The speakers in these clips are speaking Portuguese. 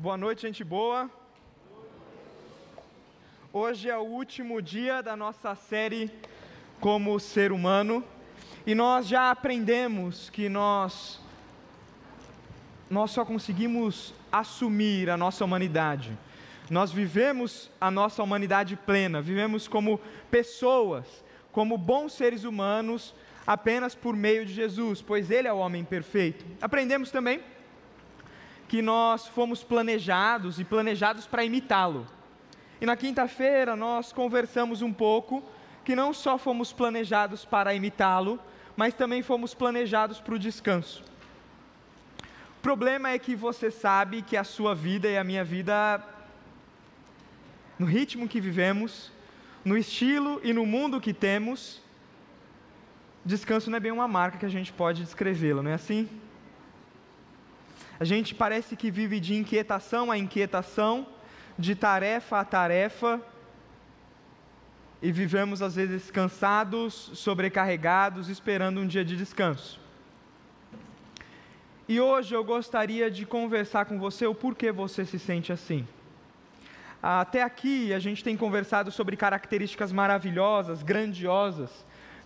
Boa noite, gente boa. Hoje é o último dia da nossa série Como Ser Humano e nós já aprendemos que nós nós só conseguimos assumir a nossa humanidade. Nós vivemos a nossa humanidade plena, vivemos como pessoas, como bons seres humanos, apenas por meio de Jesus, pois Ele é o homem perfeito. Aprendemos também que nós fomos planejados e planejados para imitá-lo. E na quinta-feira nós conversamos um pouco que não só fomos planejados para imitá-lo, mas também fomos planejados para o descanso. O problema é que você sabe que a sua vida e a minha vida, no ritmo que vivemos, no estilo e no mundo que temos, descanso não é bem uma marca que a gente pode descrevê-lo, não é assim? A gente parece que vive de inquietação a inquietação, de tarefa a tarefa, e vivemos às vezes cansados, sobrecarregados, esperando um dia de descanso. E hoje eu gostaria de conversar com você o porquê você se sente assim. Até aqui a gente tem conversado sobre características maravilhosas, grandiosas,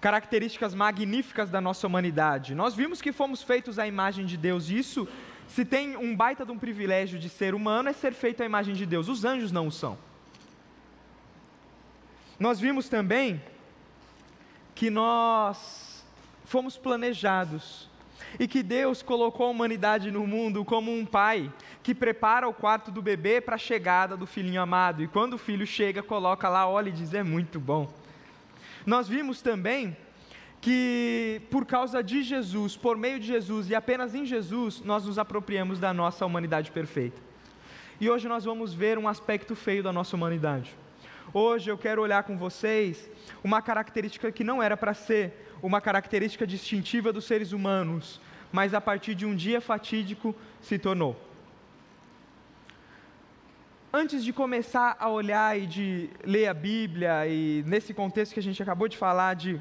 características magníficas da nossa humanidade. Nós vimos que fomos feitos à imagem de Deus, e isso se tem um baita de um privilégio de ser humano, é ser feito à imagem de Deus. Os anjos não o são. Nós vimos também que nós fomos planejados e que Deus colocou a humanidade no mundo como um pai que prepara o quarto do bebê para a chegada do filhinho amado. E quando o filho chega, coloca lá, olha e diz: é muito bom. Nós vimos também que por causa de Jesus, por meio de Jesus e apenas em Jesus, nós nos apropriamos da nossa humanidade perfeita. E hoje nós vamos ver um aspecto feio da nossa humanidade. Hoje eu quero olhar com vocês uma característica que não era para ser uma característica distintiva dos seres humanos, mas a partir de um dia fatídico se tornou. Antes de começar a olhar e de ler a Bíblia, e nesse contexto que a gente acabou de falar de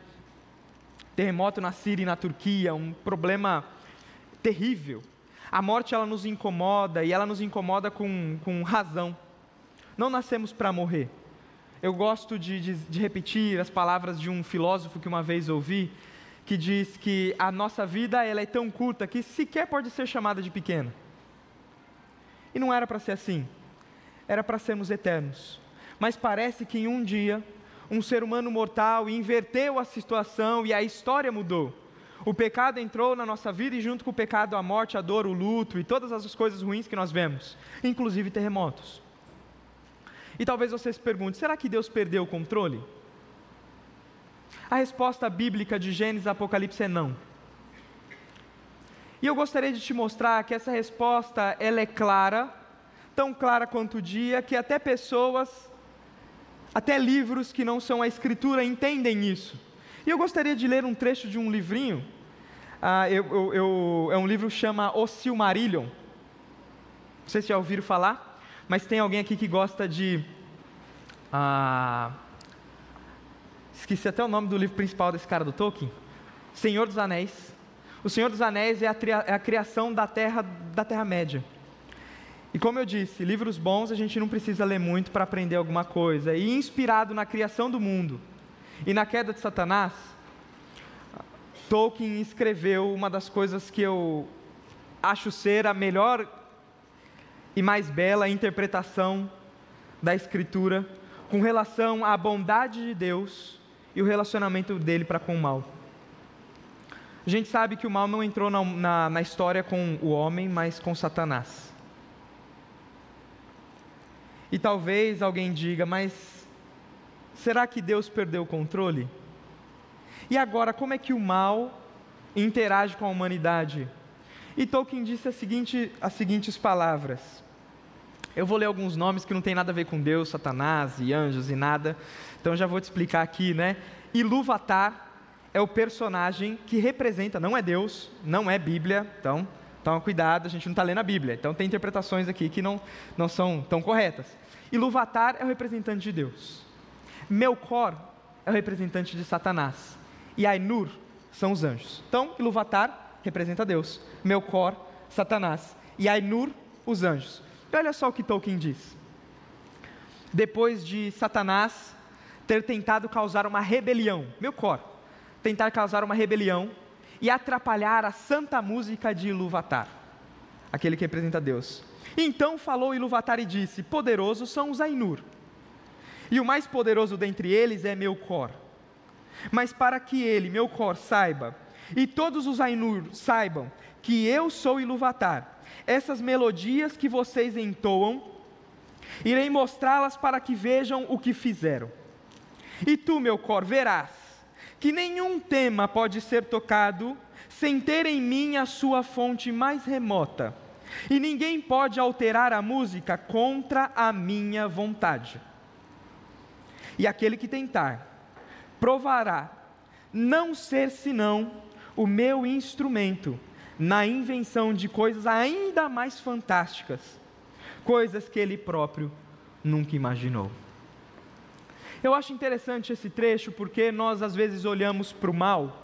terremoto na Síria e na Turquia, um problema terrível. A morte ela nos incomoda e ela nos incomoda com, com razão. Não nascemos para morrer. Eu gosto de, de, de repetir as palavras de um filósofo que uma vez ouvi, que diz que a nossa vida ela é tão curta que sequer pode ser chamada de pequena. E não era para ser assim. Era para sermos eternos. Mas parece que em um dia um ser humano mortal e inverteu a situação e a história mudou. O pecado entrou na nossa vida e, junto com o pecado, a morte, a dor, o luto e todas as coisas ruins que nós vemos, inclusive terremotos. E talvez você se pergunte: será que Deus perdeu o controle? A resposta bíblica de Gênesis e Apocalipse é não. E eu gostaria de te mostrar que essa resposta ela é clara, tão clara quanto o dia, que até pessoas até livros que não são a escritura entendem isso. E eu gostaria de ler um trecho de um livrinho. Ah, eu, eu, eu, é um livro que chama O Silmarillion. Não sei se já ouviram falar, mas tem alguém aqui que gosta de. Ah, esqueci até o nome do livro principal desse cara do Tolkien. Senhor dos Anéis. O Senhor dos Anéis é a, é a criação da Terra da Terra Média. E como eu disse, livros bons a gente não precisa ler muito para aprender alguma coisa. E inspirado na criação do mundo e na queda de Satanás, Tolkien escreveu uma das coisas que eu acho ser a melhor e mais bela interpretação da Escritura com relação à bondade de Deus e o relacionamento dele para com o mal. A gente sabe que o mal não entrou na, na, na história com o homem, mas com Satanás. E talvez alguém diga, mas será que Deus perdeu o controle? E agora, como é que o mal interage com a humanidade? E Tolkien disse a seguinte, as seguintes palavras. Eu vou ler alguns nomes que não tem nada a ver com Deus, Satanás e anjos e nada. Então já vou te explicar aqui, né? Ilúvatar é o personagem que representa, não é Deus, não é Bíblia, então toma cuidado, a gente não está lendo a Bíblia. Então tem interpretações aqui que não, não são tão corretas. Iluvatar é o representante de Deus. Melkor é o representante de Satanás. E Ainur são os anjos. Então, Iluvatar representa Deus. Melkor, Satanás. E Ainur, os anjos. E olha só o que Tolkien diz. Depois de Satanás ter tentado causar uma rebelião, meu cor, tentar causar uma rebelião e atrapalhar a santa música de Iluvatar, aquele que representa Deus. Então falou Iluvatar e disse: Poderosos são os Ainur, e o mais poderoso dentre eles é Melkor. Mas para que ele, Melkor, saiba, e todos os Ainur saibam que eu sou Iluvatar, essas melodias que vocês entoam, irei mostrá-las para que vejam o que fizeram. E tu, Melkor, verás que nenhum tema pode ser tocado sem ter em mim a sua fonte mais remota, e ninguém pode alterar a música contra a minha vontade. E aquele que tentar, provará não ser senão o meu instrumento na invenção de coisas ainda mais fantásticas, coisas que ele próprio nunca imaginou. Eu acho interessante esse trecho porque nós às vezes olhamos para o mal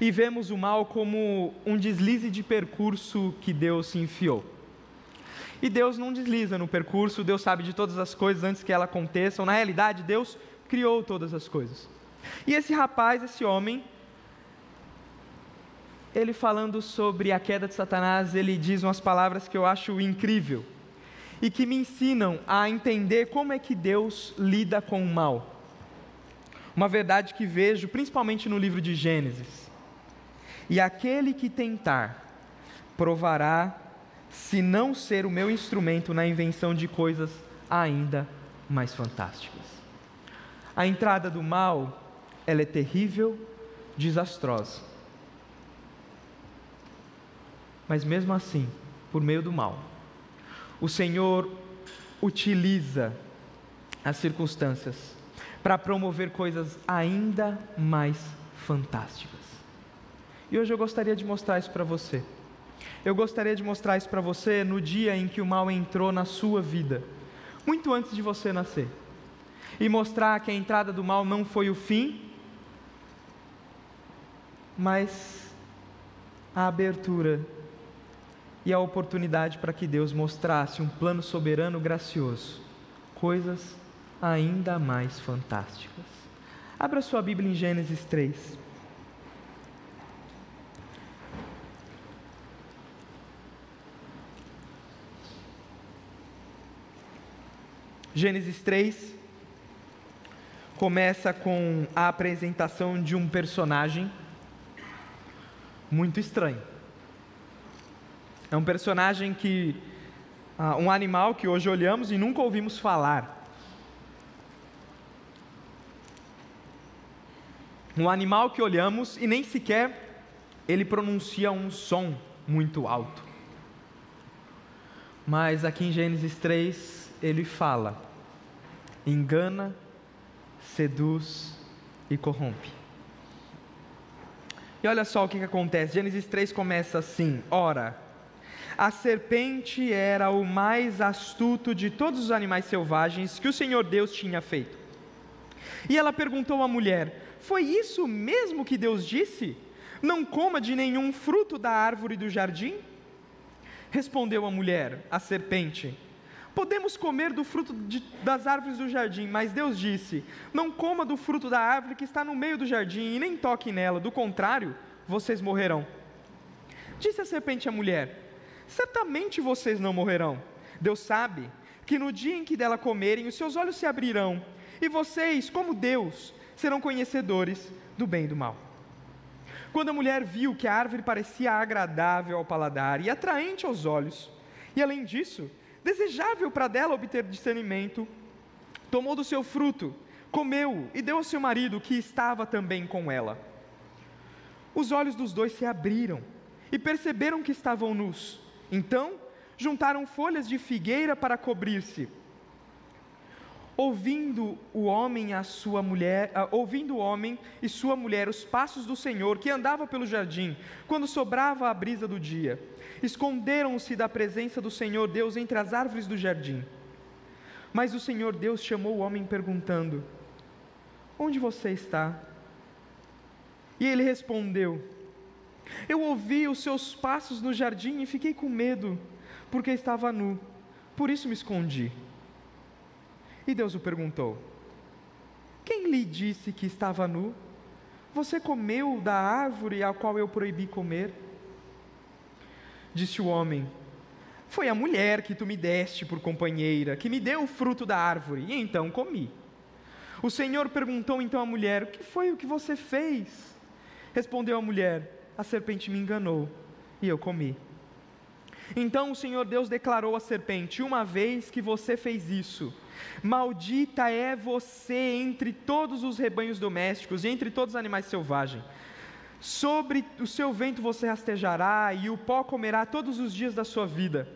e vemos o mal como um deslize de percurso que Deus se enfiou. E Deus não desliza no percurso, Deus sabe de todas as coisas antes que elas aconteçam. Na realidade, Deus criou todas as coisas. E esse rapaz, esse homem, ele falando sobre a queda de Satanás, ele diz umas palavras que eu acho incrível e que me ensinam a entender como é que Deus lida com o mal. Uma verdade que vejo principalmente no livro de Gênesis. E aquele que tentar provará se não ser o meu instrumento na invenção de coisas ainda mais fantásticas. A entrada do mal, ela é terrível, desastrosa. Mas mesmo assim, por meio do mal, o Senhor utiliza as circunstâncias para promover coisas ainda mais fantásticas. E hoje eu gostaria de mostrar isso para você. Eu gostaria de mostrar isso para você no dia em que o mal entrou na sua vida, muito antes de você nascer. E mostrar que a entrada do mal não foi o fim, mas a abertura e a oportunidade para que Deus mostrasse um plano soberano gracioso, coisas ainda mais fantásticas. Abra sua Bíblia em Gênesis 3. Gênesis 3 começa com a apresentação de um personagem muito estranho. É um personagem que. Uh, um animal que hoje olhamos e nunca ouvimos falar. Um animal que olhamos e nem sequer ele pronuncia um som muito alto. Mas aqui em Gênesis 3 ele fala: engana, seduz e corrompe. E olha só o que, que acontece. Gênesis 3 começa assim: Ora, a serpente era o mais astuto de todos os animais selvagens que o Senhor Deus tinha feito. E ela perguntou à mulher: Foi isso mesmo que Deus disse? Não coma de nenhum fruto da árvore do jardim? Respondeu a mulher, a serpente: Podemos comer do fruto de, das árvores do jardim, mas Deus disse: Não coma do fruto da árvore que está no meio do jardim e nem toque nela, do contrário, vocês morrerão. Disse a serpente à mulher: certamente vocês não morrerão. Deus sabe que no dia em que dela comerem, os seus olhos se abrirão, e vocês, como Deus, serão conhecedores do bem e do mal. Quando a mulher viu que a árvore parecia agradável ao paladar e atraente aos olhos, e além disso, desejável para dela obter discernimento, tomou do seu fruto, comeu e deu ao seu marido, que estava também com ela. Os olhos dos dois se abriram e perceberam que estavam nus. Então, juntaram folhas de figueira para cobrir-se. Ouvindo o homem a sua mulher, uh, ouvindo o homem e sua mulher os passos do Senhor que andava pelo jardim, quando sobrava a brisa do dia, esconderam-se da presença do Senhor Deus entre as árvores do jardim. Mas o Senhor Deus chamou o homem perguntando: Onde você está? E ele respondeu: eu ouvi os seus passos no jardim e fiquei com medo, porque estava nu, por isso me escondi. E Deus o perguntou: Quem lhe disse que estava nu? Você comeu da árvore a qual eu proibi comer? Disse o homem: Foi a mulher que tu me deste por companheira, que me deu o fruto da árvore, e então comi. O Senhor perguntou então à mulher: O que foi o que você fez? Respondeu a mulher: A serpente me enganou, e eu comi. Então o Senhor Deus declarou à serpente: Uma vez que você fez isso, Maldita é você entre todos os rebanhos domésticos e entre todos os animais selvagens. Sobre o seu vento você rastejará e o pó comerá todos os dias da sua vida.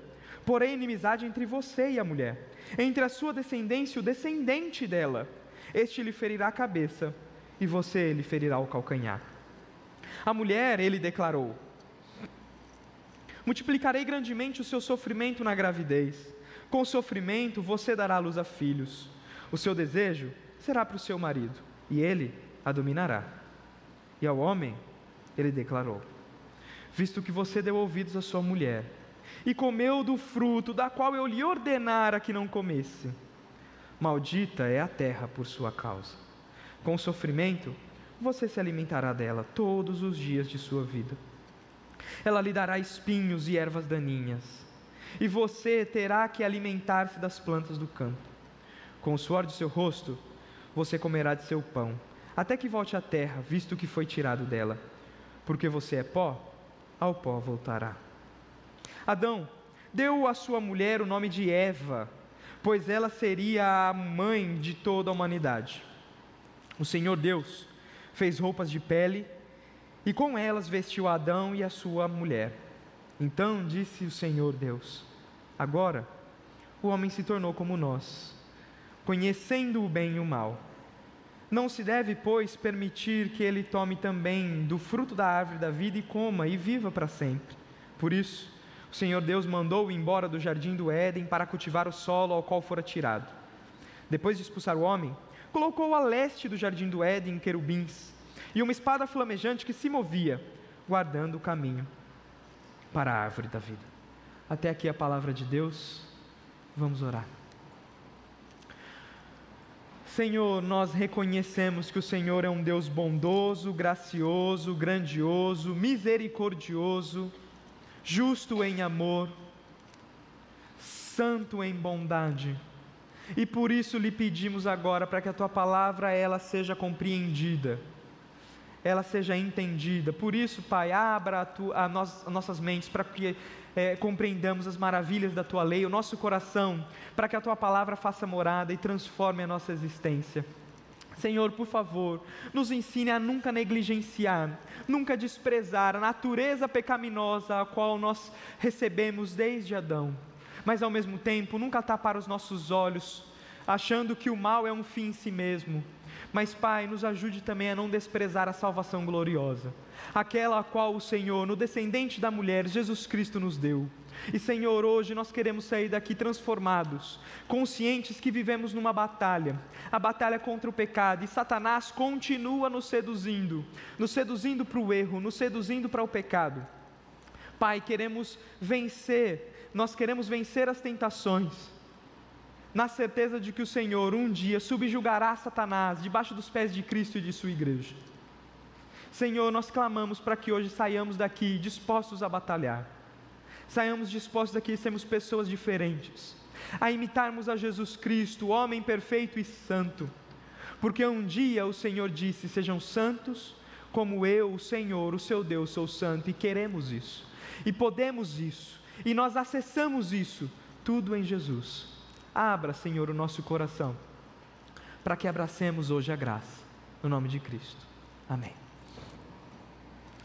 Porém, inimizade entre você e a mulher, entre a sua descendência e o descendente dela. Este lhe ferirá a cabeça e você lhe ferirá o calcanhar. A mulher, ele declarou: Multiplicarei grandemente o seu sofrimento na gravidez com sofrimento você dará luz a filhos. O seu desejo será para o seu marido, e ele a dominará. E ao homem ele declarou: Visto que você deu ouvidos à sua mulher, e comeu do fruto da qual eu lhe ordenara que não comesse, maldita é a terra por sua causa. Com sofrimento você se alimentará dela todos os dias de sua vida. Ela lhe dará espinhos e ervas daninhas e você terá que alimentar-se das plantas do campo. Com o suor de seu rosto, você comerá de seu pão, até que volte à terra, visto que foi tirado dela. Porque você é pó, ao pó voltará. Adão deu à sua mulher o nome de Eva, pois ela seria a mãe de toda a humanidade. O Senhor Deus fez roupas de pele e com elas vestiu Adão e a sua mulher. Então disse o Senhor Deus: Agora o homem se tornou como nós, conhecendo o bem e o mal. Não se deve, pois, permitir que ele tome também do fruto da árvore da vida e coma e viva para sempre. Por isso, o Senhor Deus mandou-o embora do jardim do Éden para cultivar o solo ao qual fora tirado. Depois de expulsar o homem, colocou a leste do jardim do Éden querubins e uma espada flamejante que se movia, guardando o caminho para a árvore da vida. Até aqui a palavra de Deus. Vamos orar. Senhor, nós reconhecemos que o Senhor é um Deus bondoso, gracioso, grandioso, misericordioso, justo em amor, santo em bondade. E por isso lhe pedimos agora para que a tua palavra ela seja compreendida ela seja entendida. Por isso, Pai, abra a tu, a nós, nossas mentes para que é, compreendamos as maravilhas da Tua lei, o nosso coração, para que a Tua palavra faça morada e transforme a nossa existência. Senhor, por favor, nos ensine a nunca negligenciar, nunca desprezar a natureza pecaminosa a qual nós recebemos desde Adão, mas ao mesmo tempo nunca tapar os nossos olhos, achando que o mal é um fim em si mesmo, mas, Pai, nos ajude também a não desprezar a salvação gloriosa, aquela a qual o Senhor, no descendente da mulher, Jesus Cristo nos deu. E, Senhor, hoje nós queremos sair daqui transformados, conscientes que vivemos numa batalha, a batalha contra o pecado, e Satanás continua nos seduzindo, nos seduzindo para o erro, nos seduzindo para o pecado. Pai, queremos vencer, nós queremos vencer as tentações na certeza de que o Senhor um dia subjugará Satanás debaixo dos pés de Cristo e de sua igreja. Senhor, nós clamamos para que hoje saiamos daqui dispostos a batalhar, saiamos dispostos daqui a sermos pessoas diferentes, a imitarmos a Jesus Cristo, homem perfeito e santo, porque um dia o Senhor disse: Sejam santos, como eu, o Senhor, o seu Deus, sou santo, e queremos isso, e podemos isso, e nós acessamos isso, tudo em Jesus. Abra, Senhor, o nosso coração, para que abracemos hoje a graça, no nome de Cristo. Amém.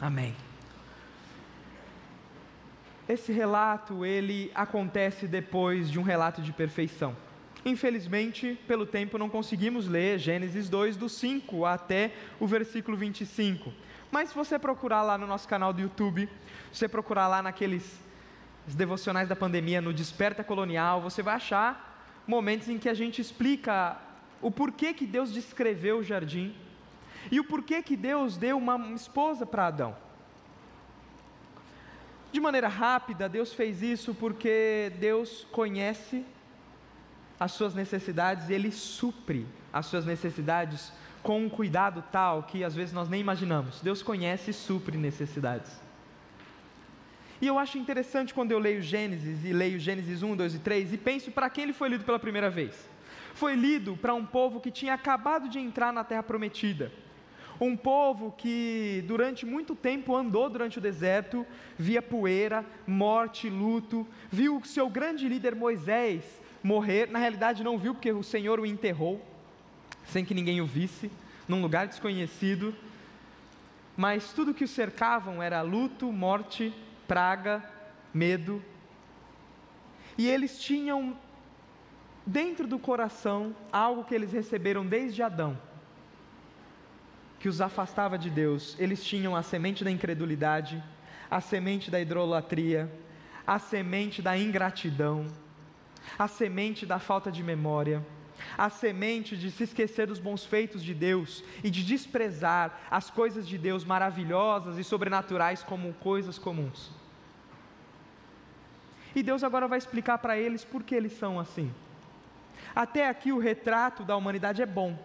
Amém. Esse relato, ele acontece depois de um relato de perfeição. Infelizmente, pelo tempo, não conseguimos ler Gênesis 2, do 5 até o versículo 25. Mas se você procurar lá no nosso canal do YouTube, se você procurar lá naqueles devocionais da pandemia, no Desperta Colonial, você vai achar momentos em que a gente explica o porquê que Deus descreveu o jardim e o porquê que Deus deu uma esposa para Adão. De maneira rápida, Deus fez isso porque Deus conhece as suas necessidades e Ele supre as suas necessidades com um cuidado tal que às vezes nós nem imaginamos. Deus conhece e supre necessidades. E eu acho interessante quando eu leio Gênesis e leio Gênesis 1, 2 e 3 e penso para quem ele foi lido pela primeira vez. Foi lido para um povo que tinha acabado de entrar na terra prometida. Um povo que durante muito tempo andou durante o deserto, via poeira, morte, luto, viu o seu grande líder Moisés morrer. Na realidade, não viu porque o Senhor o enterrou, sem que ninguém o visse, num lugar desconhecido. Mas tudo que o cercavam era luto, morte, praga, medo. E eles tinham dentro do coração algo que eles receberam desde Adão, que os afastava de Deus. Eles tinham a semente da incredulidade, a semente da idolatria, a semente da ingratidão, a semente da falta de memória, a semente de se esquecer dos bons feitos de Deus e de desprezar as coisas de Deus maravilhosas e sobrenaturais como coisas comuns. E Deus agora vai explicar para eles por que eles são assim. Até aqui o retrato da humanidade é bom,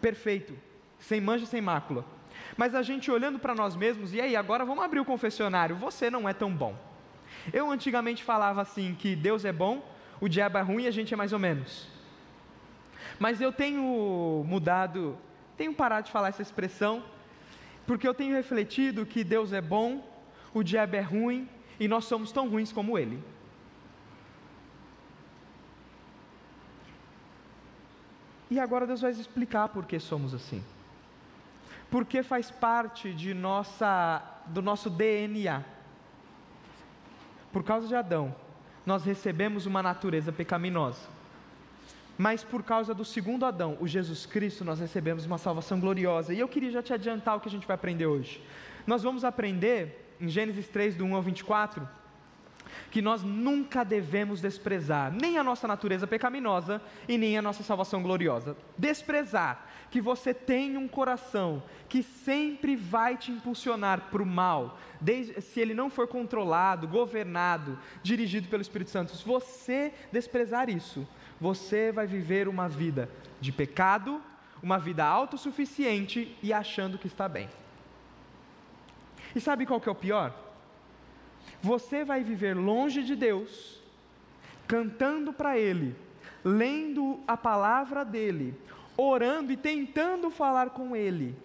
perfeito, sem mancha, sem mácula. Mas a gente olhando para nós mesmos, e aí, agora vamos abrir o confessionário, você não é tão bom. Eu antigamente falava assim que Deus é bom, o diabo é ruim e a gente é mais ou menos. Mas eu tenho mudado, tenho parado de falar essa expressão, porque eu tenho refletido que Deus é bom, o diabo é ruim e nós somos tão ruins como ele. E agora Deus vai explicar por que somos assim. Porque faz parte de nossa, do nosso DNA. Por causa de Adão, nós recebemos uma natureza pecaminosa. Mas por causa do segundo Adão, o Jesus Cristo, nós recebemos uma salvação gloriosa. E eu queria já te adiantar o que a gente vai aprender hoje. Nós vamos aprender em Gênesis 3, do 1 ao 24, que nós nunca devemos desprezar nem a nossa natureza pecaminosa e nem a nossa salvação gloriosa. Desprezar que você tem um coração que sempre vai te impulsionar para o mal, desde, se ele não for controlado, governado, dirigido pelo Espírito Santo. Se você desprezar isso, você vai viver uma vida de pecado, uma vida autossuficiente e achando que está bem. E sabe qual que é o pior? Você vai viver longe de Deus, cantando para Ele, lendo a palavra dEle, orando e tentando falar com Ele,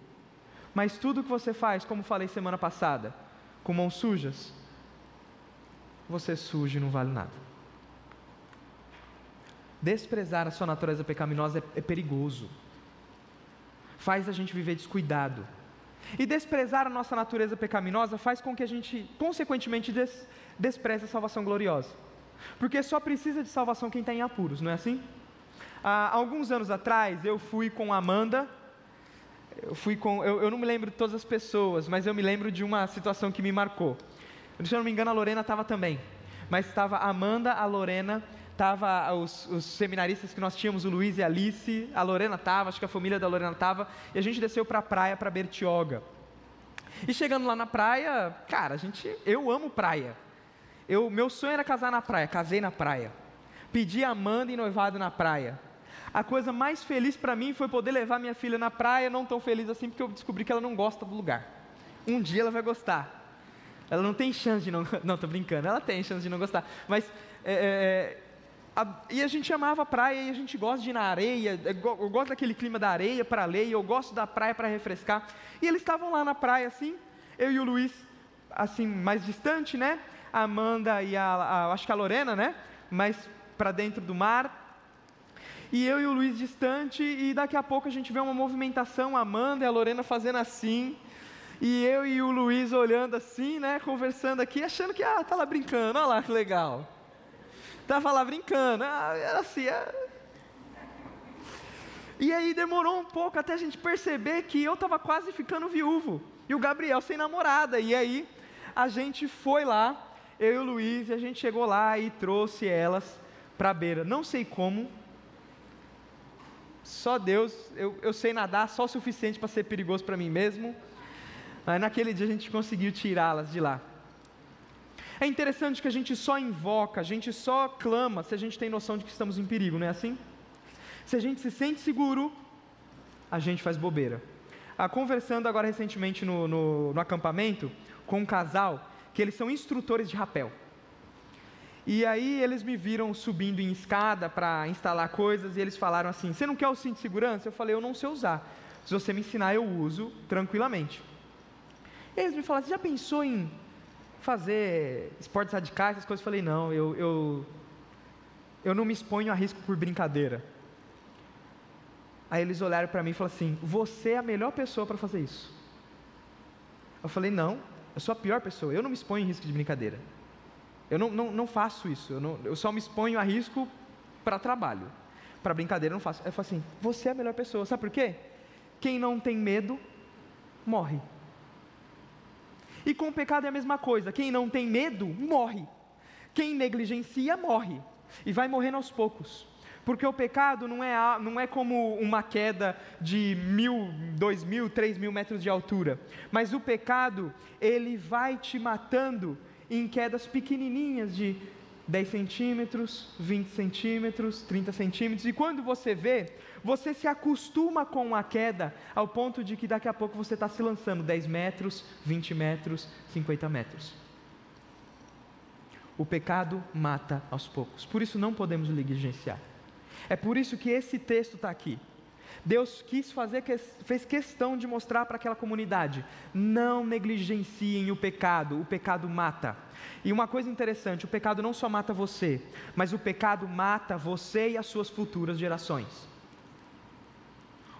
mas tudo que você faz, como falei semana passada, com mãos sujas, você suja e não vale nada. Desprezar a sua natureza pecaminosa é, é perigoso, faz a gente viver descuidado e desprezar a nossa natureza pecaminosa faz com que a gente, consequentemente, des, despreze a salvação gloriosa. Porque só precisa de salvação quem está em apuros, não é assim? Há alguns anos atrás, eu fui com a Amanda, eu, fui com, eu, eu não me lembro de todas as pessoas, mas eu me lembro de uma situação que me marcou. Se eu não me engano, a Lorena estava também. Mas estava a Amanda, a Lorena tava os, os, seminaristas que nós tínhamos, o Luiz e a Alice, a Lorena estava, acho que a família da Lorena estava, e a gente desceu para a praia, para Bertioga. E chegando lá na praia, cara, a gente, eu amo praia. Eu, meu sonho era casar na praia, casei na praia. Pedi a Amanda em noivado na praia. A coisa mais feliz para mim foi poder levar minha filha na praia, não tão feliz assim, porque eu descobri que ela não gosta do lugar. Um dia ela vai gostar. Ela não tem chance de não. Não, tô brincando, ela tem chance de não gostar. Mas é, é a, e a gente amava a praia e a gente gosta de ir na areia. Eu gosto daquele clima da areia para ler, eu gosto da praia para refrescar. E eles estavam lá na praia assim, eu e o Luiz, assim, mais distante, né? A Amanda e a, a acho que a Lorena, né? Mais para dentro do mar. E eu e o Luiz distante, e daqui a pouco a gente vê uma movimentação, a Amanda e a Lorena fazendo assim. E eu e o Luiz olhando assim, né? Conversando aqui, achando que, ah, tá lá brincando, olha lá que legal. Estava lá brincando. Ah, era assim. É... E aí demorou um pouco até a gente perceber que eu estava quase ficando viúvo. E o Gabriel sem namorada. E aí a gente foi lá, eu e o Luiz, e a gente chegou lá e trouxe elas para a beira. Não sei como. Só Deus, eu, eu sei nadar só o suficiente para ser perigoso para mim mesmo. Mas naquele dia a gente conseguiu tirá-las de lá. É interessante que a gente só invoca, a gente só clama se a gente tem noção de que estamos em perigo, não é assim? Se a gente se sente seguro, a gente faz bobeira. Ah, conversando agora recentemente no, no, no acampamento com um casal, que eles são instrutores de rapel. E aí eles me viram subindo em escada para instalar coisas e eles falaram assim: Você não quer o cinto de segurança? Eu falei: Eu não sei usar. Se você me ensinar, eu uso tranquilamente. Eles me falaram: Você já pensou em fazer esportes radicais, essas coisas? Eu falei: Não, eu, eu, eu não me exponho a risco por brincadeira. Aí eles olharam para mim e falaram assim: Você é a melhor pessoa para fazer isso. Eu falei: Não, eu sou a pior pessoa, eu não me exponho em risco de brincadeira. Eu não, não, não faço isso, eu, não, eu só me exponho a risco para trabalho. Para brincadeira eu não faço. Eu falo assim: Você é a melhor pessoa, sabe por quê? Quem não tem medo, morre. E com o pecado é a mesma coisa: quem não tem medo, morre. Quem negligencia, morre. E vai morrendo aos poucos. Porque o pecado não é, não é como uma queda de mil, dois mil, três mil metros de altura. Mas o pecado, ele vai te matando em quedas pequenininhas de 10 centímetros, 20 centímetros, 30 centímetros. E quando você vê, você se acostuma com a queda ao ponto de que daqui a pouco você está se lançando 10 metros, 20 metros, 50 metros. O pecado mata aos poucos. Por isso não podemos negligenciar. É por isso que esse texto está aqui. Deus quis fazer, fez questão de mostrar para aquela comunidade: não negligenciem o pecado, o pecado mata. E uma coisa interessante: o pecado não só mata você, mas o pecado mata você e as suas futuras gerações.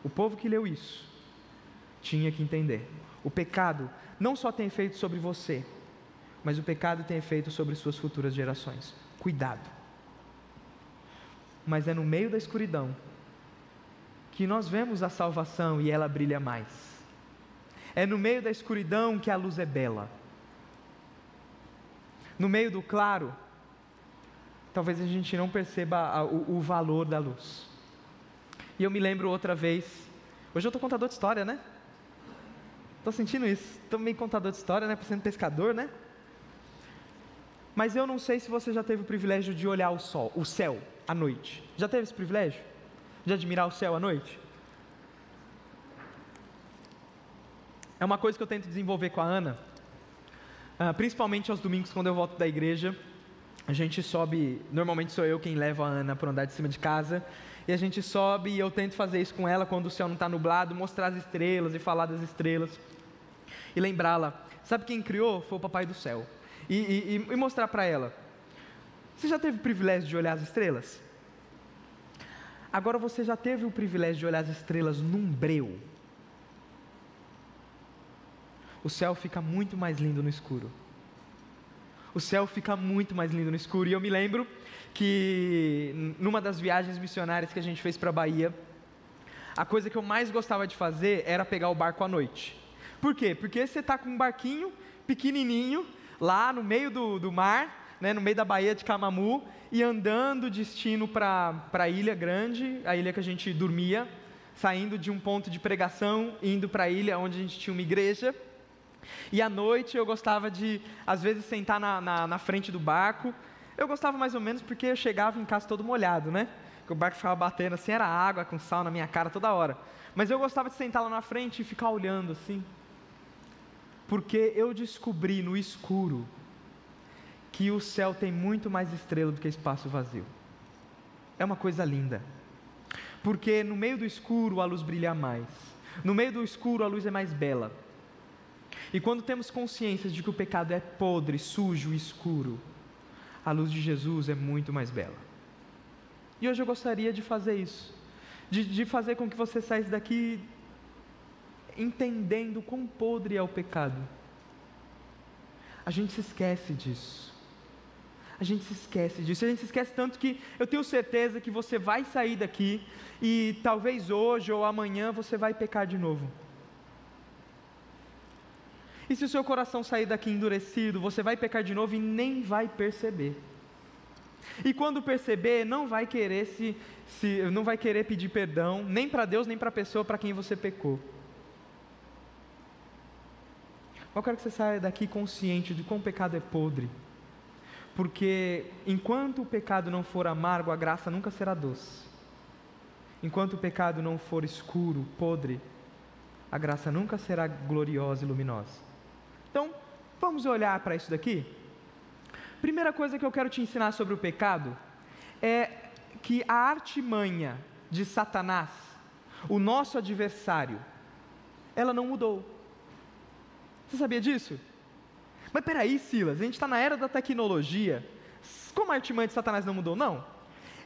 O povo que leu isso tinha que entender: o pecado não só tem efeito sobre você, mas o pecado tem efeito sobre suas futuras gerações. Cuidado mas é no meio da escuridão que nós vemos a salvação e ela brilha mais. É no meio da escuridão que a luz é bela. No meio do claro, talvez a gente não perceba o, o valor da luz. E eu me lembro outra vez, hoje eu estou contador de história, né? Estou sentindo isso, estou meio contador de história, né? Sendo pescador, né? Mas eu não sei se você já teve o privilégio de olhar o sol, o céu, à noite. Já teve esse privilégio? De admirar o céu à noite? É uma coisa que eu tento desenvolver com a Ana, uh, principalmente aos domingos quando eu volto da igreja. A gente sobe, normalmente sou eu quem leva a Ana para andar de cima de casa, e a gente sobe e eu tento fazer isso com ela quando o céu não está nublado, mostrar as estrelas e falar das estrelas e lembrá-la. Sabe quem criou? Foi o Papai do Céu e, e, e mostrar para ela. Você já teve o privilégio de olhar as estrelas? Agora você já teve o privilégio de olhar as estrelas num breu. O céu fica muito mais lindo no escuro. O céu fica muito mais lindo no escuro. E eu me lembro que numa das viagens missionárias que a gente fez para a Bahia, a coisa que eu mais gostava de fazer era pegar o barco à noite. Por quê? Porque você está com um barquinho pequenininho lá no meio do, do mar, né, no meio da Baía de Camamu, e andando destino para a Ilha Grande, a ilha que a gente dormia, saindo de um ponto de pregação, indo para a ilha onde a gente tinha uma igreja. E à noite eu gostava de, às vezes, sentar na, na, na frente do barco. Eu gostava mais ou menos porque eu chegava em casa todo molhado, né? o barco ficava batendo assim, era água com sal na minha cara toda hora. Mas eu gostava de sentar lá na frente e ficar olhando assim, porque eu descobri no escuro que o céu tem muito mais estrela do que espaço vazio. É uma coisa linda. Porque no meio do escuro a luz brilha mais. No meio do escuro a luz é mais bela. E quando temos consciência de que o pecado é podre, sujo e escuro, a luz de Jesus é muito mais bela. E hoje eu gostaria de fazer isso. De, de fazer com que você saísse daqui entendendo quão podre é o pecado. A gente se esquece disso. A gente se esquece disso. A gente se esquece tanto que eu tenho certeza que você vai sair daqui e talvez hoje ou amanhã você vai pecar de novo. E se o seu coração sair daqui endurecido, você vai pecar de novo e nem vai perceber. E quando perceber, não vai querer se, se não vai querer pedir perdão, nem para Deus, nem para a pessoa para quem você pecou. Eu quero que você saia daqui consciente de quão pecado é podre. Porque enquanto o pecado não for amargo, a graça nunca será doce. Enquanto o pecado não for escuro, podre, a graça nunca será gloriosa e luminosa. Então, vamos olhar para isso daqui? Primeira coisa que eu quero te ensinar sobre o pecado é que a artimanha de Satanás, o nosso adversário, ela não mudou. Você sabia disso? Mas peraí, Silas, a gente está na era da tecnologia. Como a artimanha de Satanás não mudou? Não.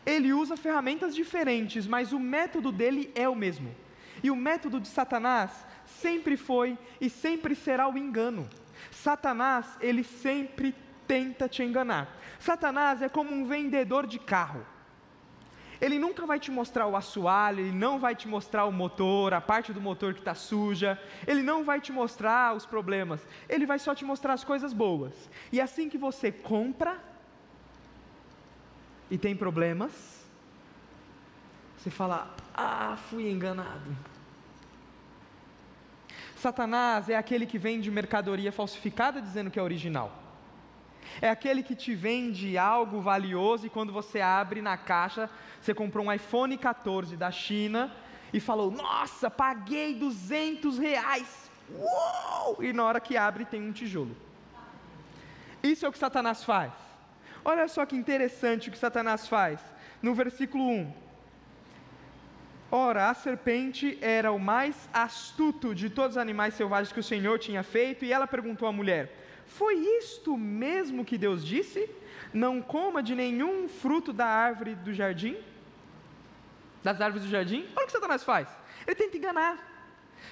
Ele usa ferramentas diferentes, mas o método dele é o mesmo. E o método de Satanás sempre foi e sempre será o engano. Satanás, ele sempre tenta te enganar. Satanás é como um vendedor de carro. Ele nunca vai te mostrar o assoalho, ele não vai te mostrar o motor, a parte do motor que está suja, ele não vai te mostrar os problemas, ele vai só te mostrar as coisas boas. E assim que você compra e tem problemas, você fala: Ah, fui enganado. Satanás é aquele que vende mercadoria falsificada dizendo que é original. É aquele que te vende algo valioso e quando você abre na caixa, você comprou um iPhone 14 da China e falou: Nossa, paguei 200 reais. Uou! E na hora que abre tem um tijolo. Isso é o que Satanás faz. Olha só que interessante o que Satanás faz. No versículo 1. Ora, a serpente era o mais astuto de todos os animais selvagens que o Senhor tinha feito, e ela perguntou à mulher: foi isto mesmo que Deus disse? Não coma de nenhum fruto da árvore do jardim? Das árvores do jardim? Olha o que Satanás faz. Ele tenta enganar.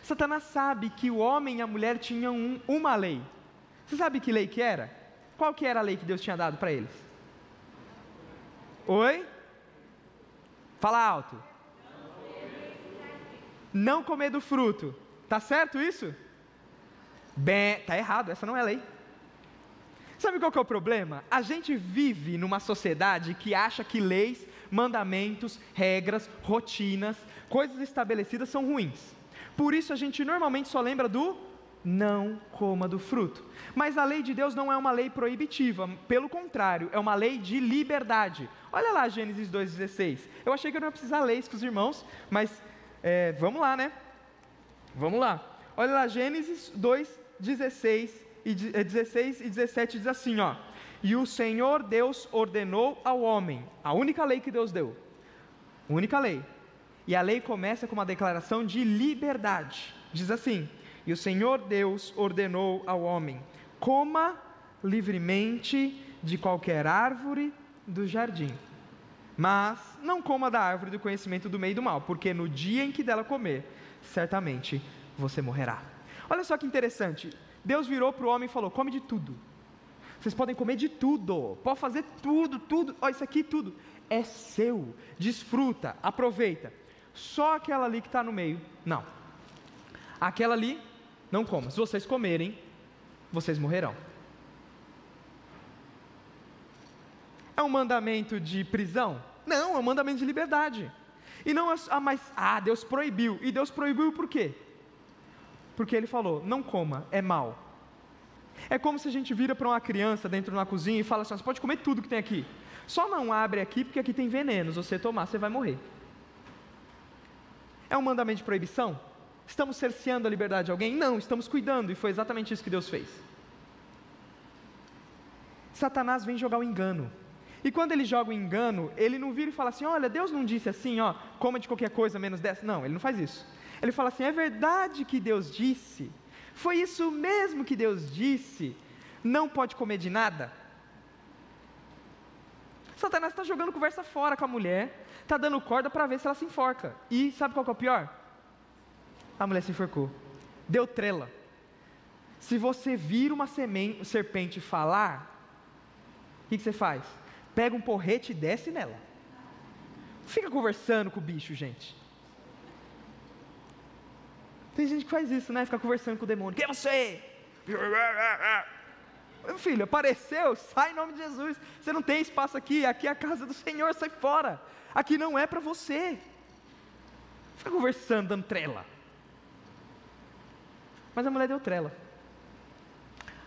Satanás sabe que o homem e a mulher tinham um, uma lei. Você sabe que lei que era? Qual que era a lei que Deus tinha dado para eles? Oi? Fala alto. Não comer do fruto. Tá certo isso? Bem, tá errado, essa não é lei. Sabe qual que é o problema? A gente vive numa sociedade que acha que leis, mandamentos, regras, rotinas, coisas estabelecidas são ruins. Por isso a gente normalmente só lembra do não coma do fruto. Mas a lei de Deus não é uma lei proibitiva, pelo contrário, é uma lei de liberdade. Olha lá Gênesis 2,16. Eu achei que eu não ia precisar ler isso com os irmãos, mas é, vamos lá, né? Vamos lá. Olha lá, Gênesis 2,16 e 16 e 17 diz assim, ó: "E o Senhor Deus ordenou ao homem, a única lei que Deus deu. Única lei. E a lei começa com uma declaração de liberdade. Diz assim: "E o Senhor Deus ordenou ao homem: coma livremente de qualquer árvore do jardim, mas não coma da árvore do conhecimento do bem e do mal, porque no dia em que dela comer, certamente você morrerá." Olha só que interessante. Deus virou para o homem e falou: come de tudo. Vocês podem comer de tudo, pode fazer tudo, tudo. Olha, isso aqui tudo é seu. Desfruta, aproveita. Só aquela ali que está no meio, não. Aquela ali, não coma. Se vocês comerem, vocês morrerão. É um mandamento de prisão? Não, é um mandamento de liberdade. E não, ah, mas, ah, Deus proibiu. E Deus proibiu por quê? Porque ele falou: não coma, é mal. É como se a gente vira para uma criança dentro de uma cozinha e fala assim: você pode comer tudo que tem aqui. Só não abre aqui porque aqui tem veneno. Se você tomar, você vai morrer. É um mandamento de proibição? Estamos cerceando a liberdade de alguém? Não, estamos cuidando, e foi exatamente isso que Deus fez. Satanás vem jogar o engano. E quando ele joga o engano, ele não vira e fala assim: olha, Deus não disse assim, ó, coma de qualquer coisa menos dessa. Não, ele não faz isso. Ele fala assim: é verdade que Deus disse, foi isso mesmo que Deus disse, não pode comer de nada? Satanás está jogando conversa fora com a mulher, está dando corda para ver se ela se enforca. E sabe qual é o pior? A mulher se enforcou, deu trela. Se você vir uma serpente falar, o que, que você faz? Pega um porrete e desce nela. Fica conversando com o bicho, gente. Tem gente que faz isso, né? Fica conversando com o demônio. Quem é você? Meu filho, apareceu, sai em nome de Jesus. Você não tem espaço aqui, aqui é a casa do Senhor, sai fora. Aqui não é para você. Fica conversando, dando trela. Mas a mulher deu trela.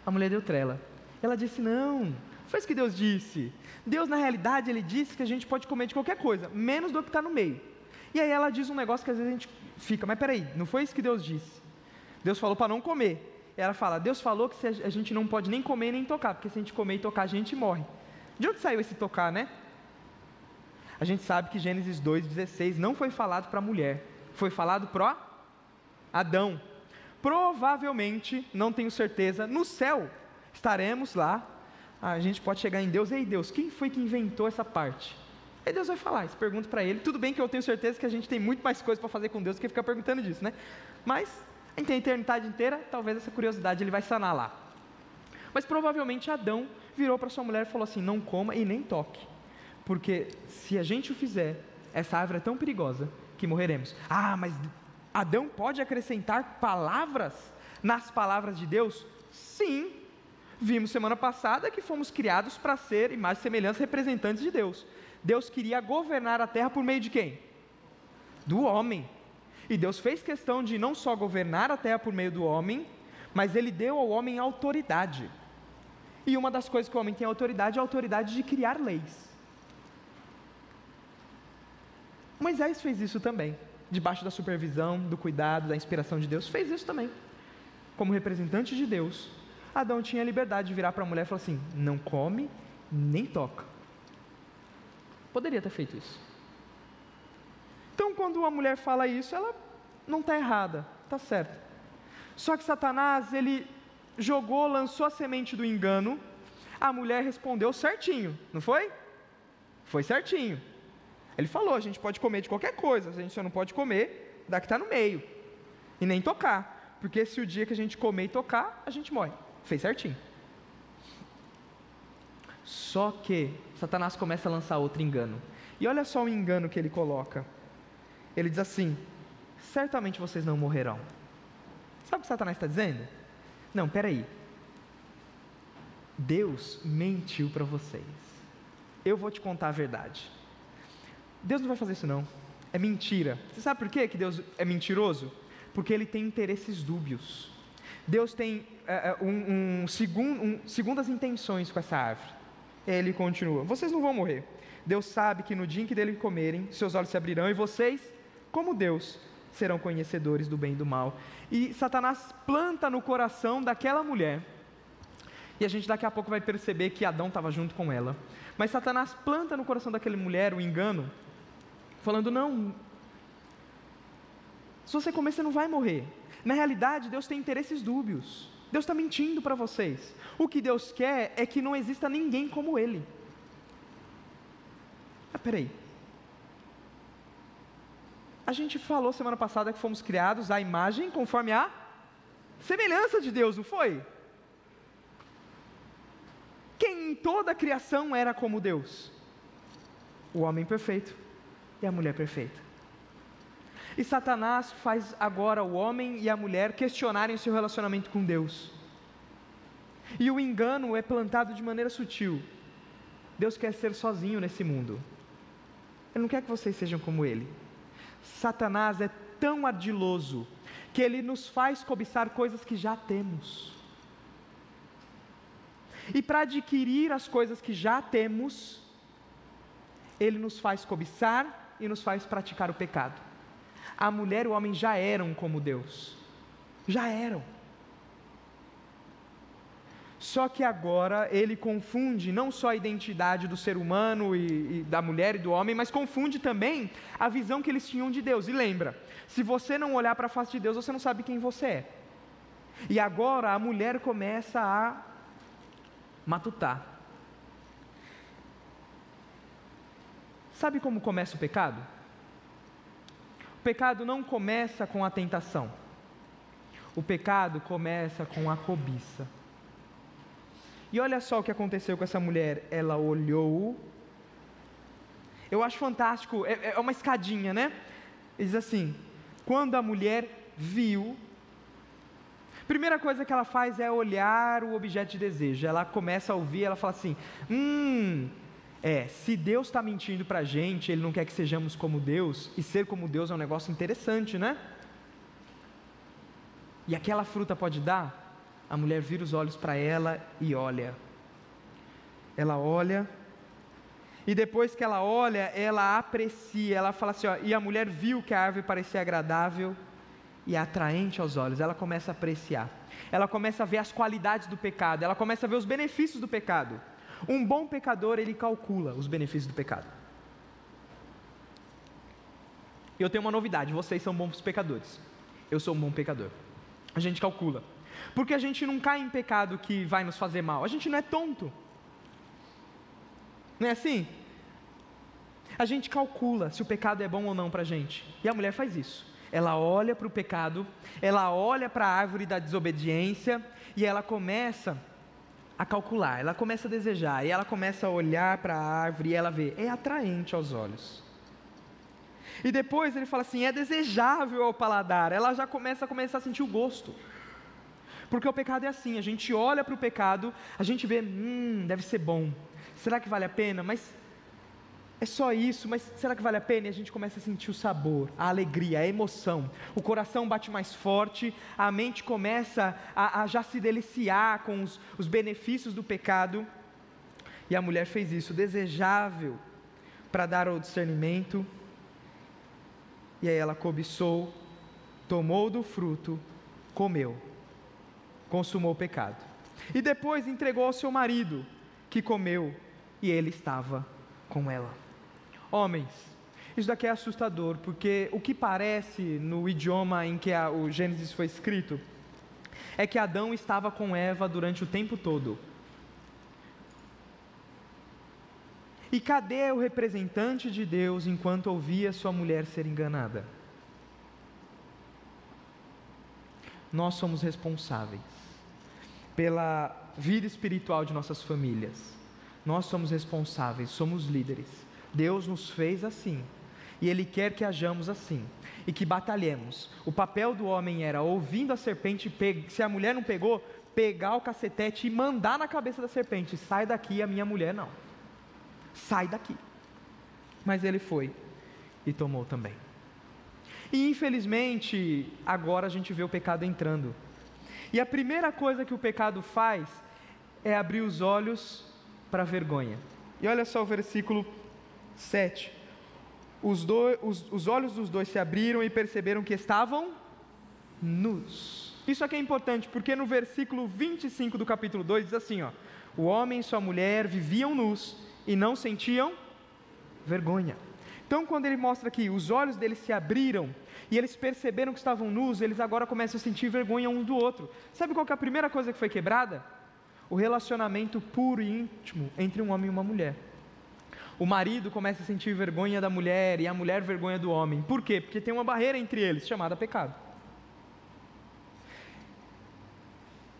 A mulher deu trela. Ela disse: Não, Foi isso que Deus disse. Deus, na realidade, ele disse que a gente pode comer de qualquer coisa, menos do que está no meio. E aí ela diz um negócio que às vezes a gente fica, mas peraí, não foi isso que Deus disse. Deus falou para não comer. E ela fala, Deus falou que a gente não pode nem comer nem tocar, porque se a gente comer e tocar, a gente morre. De onde saiu esse tocar, né? A gente sabe que Gênesis 2,16 não foi falado para a mulher, foi falado para Adão. Provavelmente, não tenho certeza, no céu estaremos lá. A gente pode chegar em Deus, ei Deus, quem foi que inventou essa parte? Aí Deus vai falar, isso pergunta para ele. Tudo bem que eu tenho certeza que a gente tem muito mais coisa para fazer com Deus do que ficar perguntando disso, né? Mas a gente tem a eternidade inteira, talvez essa curiosidade ele vai sanar lá. Mas provavelmente Adão virou para sua mulher e falou assim: não coma e nem toque, porque se a gente o fizer, essa árvore é tão perigosa que morreremos. Ah, mas Adão pode acrescentar palavras nas palavras de Deus? Sim. Vimos semana passada que fomos criados para ser e semelhanças representantes de Deus. Deus queria governar a terra por meio de quem? Do homem. E Deus fez questão de não só governar a terra por meio do homem, mas ele deu ao homem autoridade. E uma das coisas que o homem tem autoridade é a autoridade de criar leis. Moisés fez isso também, debaixo da supervisão, do cuidado, da inspiração de Deus, fez isso também. Como representante de Deus, Adão tinha a liberdade de virar para a mulher e falar assim: não come, nem toca. Poderia ter feito isso. Então, quando uma mulher fala isso, ela não está errada, está certa. Só que Satanás, ele jogou, lançou a semente do engano, a mulher respondeu certinho, não foi? Foi certinho. Ele falou: a gente pode comer de qualquer coisa, a gente só não pode comer da que está no meio, e nem tocar, porque se o dia que a gente comer e tocar, a gente morre. Fez certinho. Só que Satanás começa a lançar outro engano. E olha só o engano que ele coloca. Ele diz assim: certamente vocês não morrerão. Sabe o que Satanás está dizendo? Não, peraí. Deus mentiu para vocês. Eu vou te contar a verdade. Deus não vai fazer isso não. É mentira. Você sabe por quê que Deus é mentiroso? Porque ele tem interesses dúbios. Deus tem um, um, segundo, um, segundas intenções com essa árvore. Ele continua: Vocês não vão morrer. Deus sabe que no dia em que dele comerem, seus olhos se abrirão e vocês como Deus, serão conhecedores do bem e do mal. E Satanás planta no coração daquela mulher, e a gente daqui a pouco vai perceber que Adão estava junto com ela. Mas Satanás planta no coração daquela mulher o engano, falando: não, se você comer, você não vai morrer. Na realidade, Deus tem interesses dúbios. Deus está mentindo para vocês. O que Deus quer é que não exista ninguém como Ele. Ah, peraí. A gente falou semana passada que fomos criados à imagem conforme a semelhança de Deus, não foi? Quem em toda a criação era como Deus? O homem perfeito e a mulher perfeita. E Satanás faz agora o homem e a mulher questionarem o seu relacionamento com Deus. E o engano é plantado de maneira sutil. Deus quer ser sozinho nesse mundo. Ele não quer que vocês sejam como Ele. Satanás é tão ardiloso que ele nos faz cobiçar coisas que já temos. E para adquirir as coisas que já temos, ele nos faz cobiçar e nos faz praticar o pecado. A mulher e o homem já eram como Deus, já eram. Só que agora ele confunde não só a identidade do ser humano e, e, da mulher e do homem, mas confunde também a visão que eles tinham de Deus. E lembra, se você não olhar para a face de Deus, você não sabe quem você é. E agora a mulher começa a matutar. Sabe como começa o pecado? Pecado não começa com a tentação. O pecado começa com a cobiça. E olha só o que aconteceu com essa mulher. Ela olhou. Eu acho fantástico, é, é uma escadinha, né? Diz assim: quando a mulher viu. Primeira coisa que ela faz é olhar o objeto de desejo. Ela começa a ouvir, ela fala assim: hum, é, se Deus está mentindo para a gente, Ele não quer que sejamos como Deus, e ser como Deus é um negócio interessante, né? E aquela fruta pode dar? A mulher vira os olhos para ela e olha. ela olha, e depois que ela olha, ela aprecia, ela fala assim: ó, e a mulher viu que a árvore parecia agradável e atraente aos olhos, ela começa a apreciar, ela começa a ver as qualidades do pecado, ela começa a ver os benefícios do pecado. Um bom pecador, ele calcula os benefícios do pecado. E eu tenho uma novidade: vocês são bons pecadores. Eu sou um bom pecador. A gente calcula. Porque a gente não cai em pecado que vai nos fazer mal. A gente não é tonto. Não é assim? A gente calcula se o pecado é bom ou não para a gente. E a mulher faz isso. Ela olha para o pecado, ela olha para a árvore da desobediência e ela começa a calcular, ela começa a desejar, e ela começa a olhar para a árvore e ela vê, é atraente aos olhos. E depois ele fala assim: é desejável ao paladar. Ela já começa a começar a sentir o gosto. Porque o pecado é assim: a gente olha para o pecado, a gente vê, hum, deve ser bom. Será que vale a pena? Mas é só isso, mas será que vale a pena? E a gente começa a sentir o sabor, a alegria, a emoção. O coração bate mais forte, a mente começa a, a já se deliciar com os, os benefícios do pecado. E a mulher fez isso, desejável para dar ao discernimento e aí ela cobiçou, tomou do fruto, comeu, consumou o pecado. E depois entregou ao seu marido, que comeu, e ele estava com ela. Homens, isso daqui é assustador, porque o que parece no idioma em que a, o Gênesis foi escrito é que Adão estava com Eva durante o tempo todo. E cadê o representante de Deus enquanto ouvia sua mulher ser enganada? Nós somos responsáveis pela vida espiritual de nossas famílias. Nós somos responsáveis, somos líderes. Deus nos fez assim. E Ele quer que hajamos assim. E que batalhemos. O papel do homem era, ouvindo a serpente, se a mulher não pegou, pegar o cacetete e mandar na cabeça da serpente: sai daqui, a minha mulher não sai daqui. Mas ele foi e tomou também. E infelizmente, agora a gente vê o pecado entrando. E a primeira coisa que o pecado faz é abrir os olhos para a vergonha. E olha só o versículo 7. Os, do, os, os olhos dos dois se abriram e perceberam que estavam nus. Isso aqui é importante, porque no versículo 25 do capítulo 2 diz assim: ó, O homem e sua mulher viviam nus e não sentiam vergonha. Então, quando ele mostra aqui, os olhos deles se abriram e eles perceberam que estavam nus, eles agora começam a sentir vergonha um do outro. Sabe qual é a primeira coisa que foi quebrada? O relacionamento puro e íntimo entre um homem e uma mulher. O marido começa a sentir vergonha da mulher e a mulher vergonha do homem. Por quê? Porque tem uma barreira entre eles chamada pecado.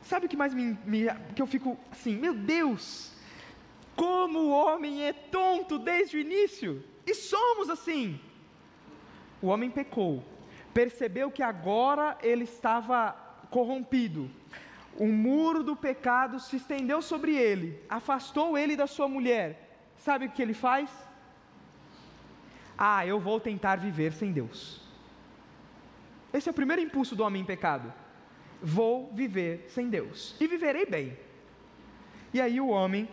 Sabe o que mais me, me que eu fico assim, meu Deus, como o homem é tonto desde o início, e somos assim. O homem pecou, percebeu que agora ele estava corrompido. O muro do pecado se estendeu sobre ele, afastou ele da sua mulher. Sabe o que ele faz? Ah, eu vou tentar viver sem Deus. Esse é o primeiro impulso do homem em pecado. Vou viver sem Deus e viverei bem. E aí o homem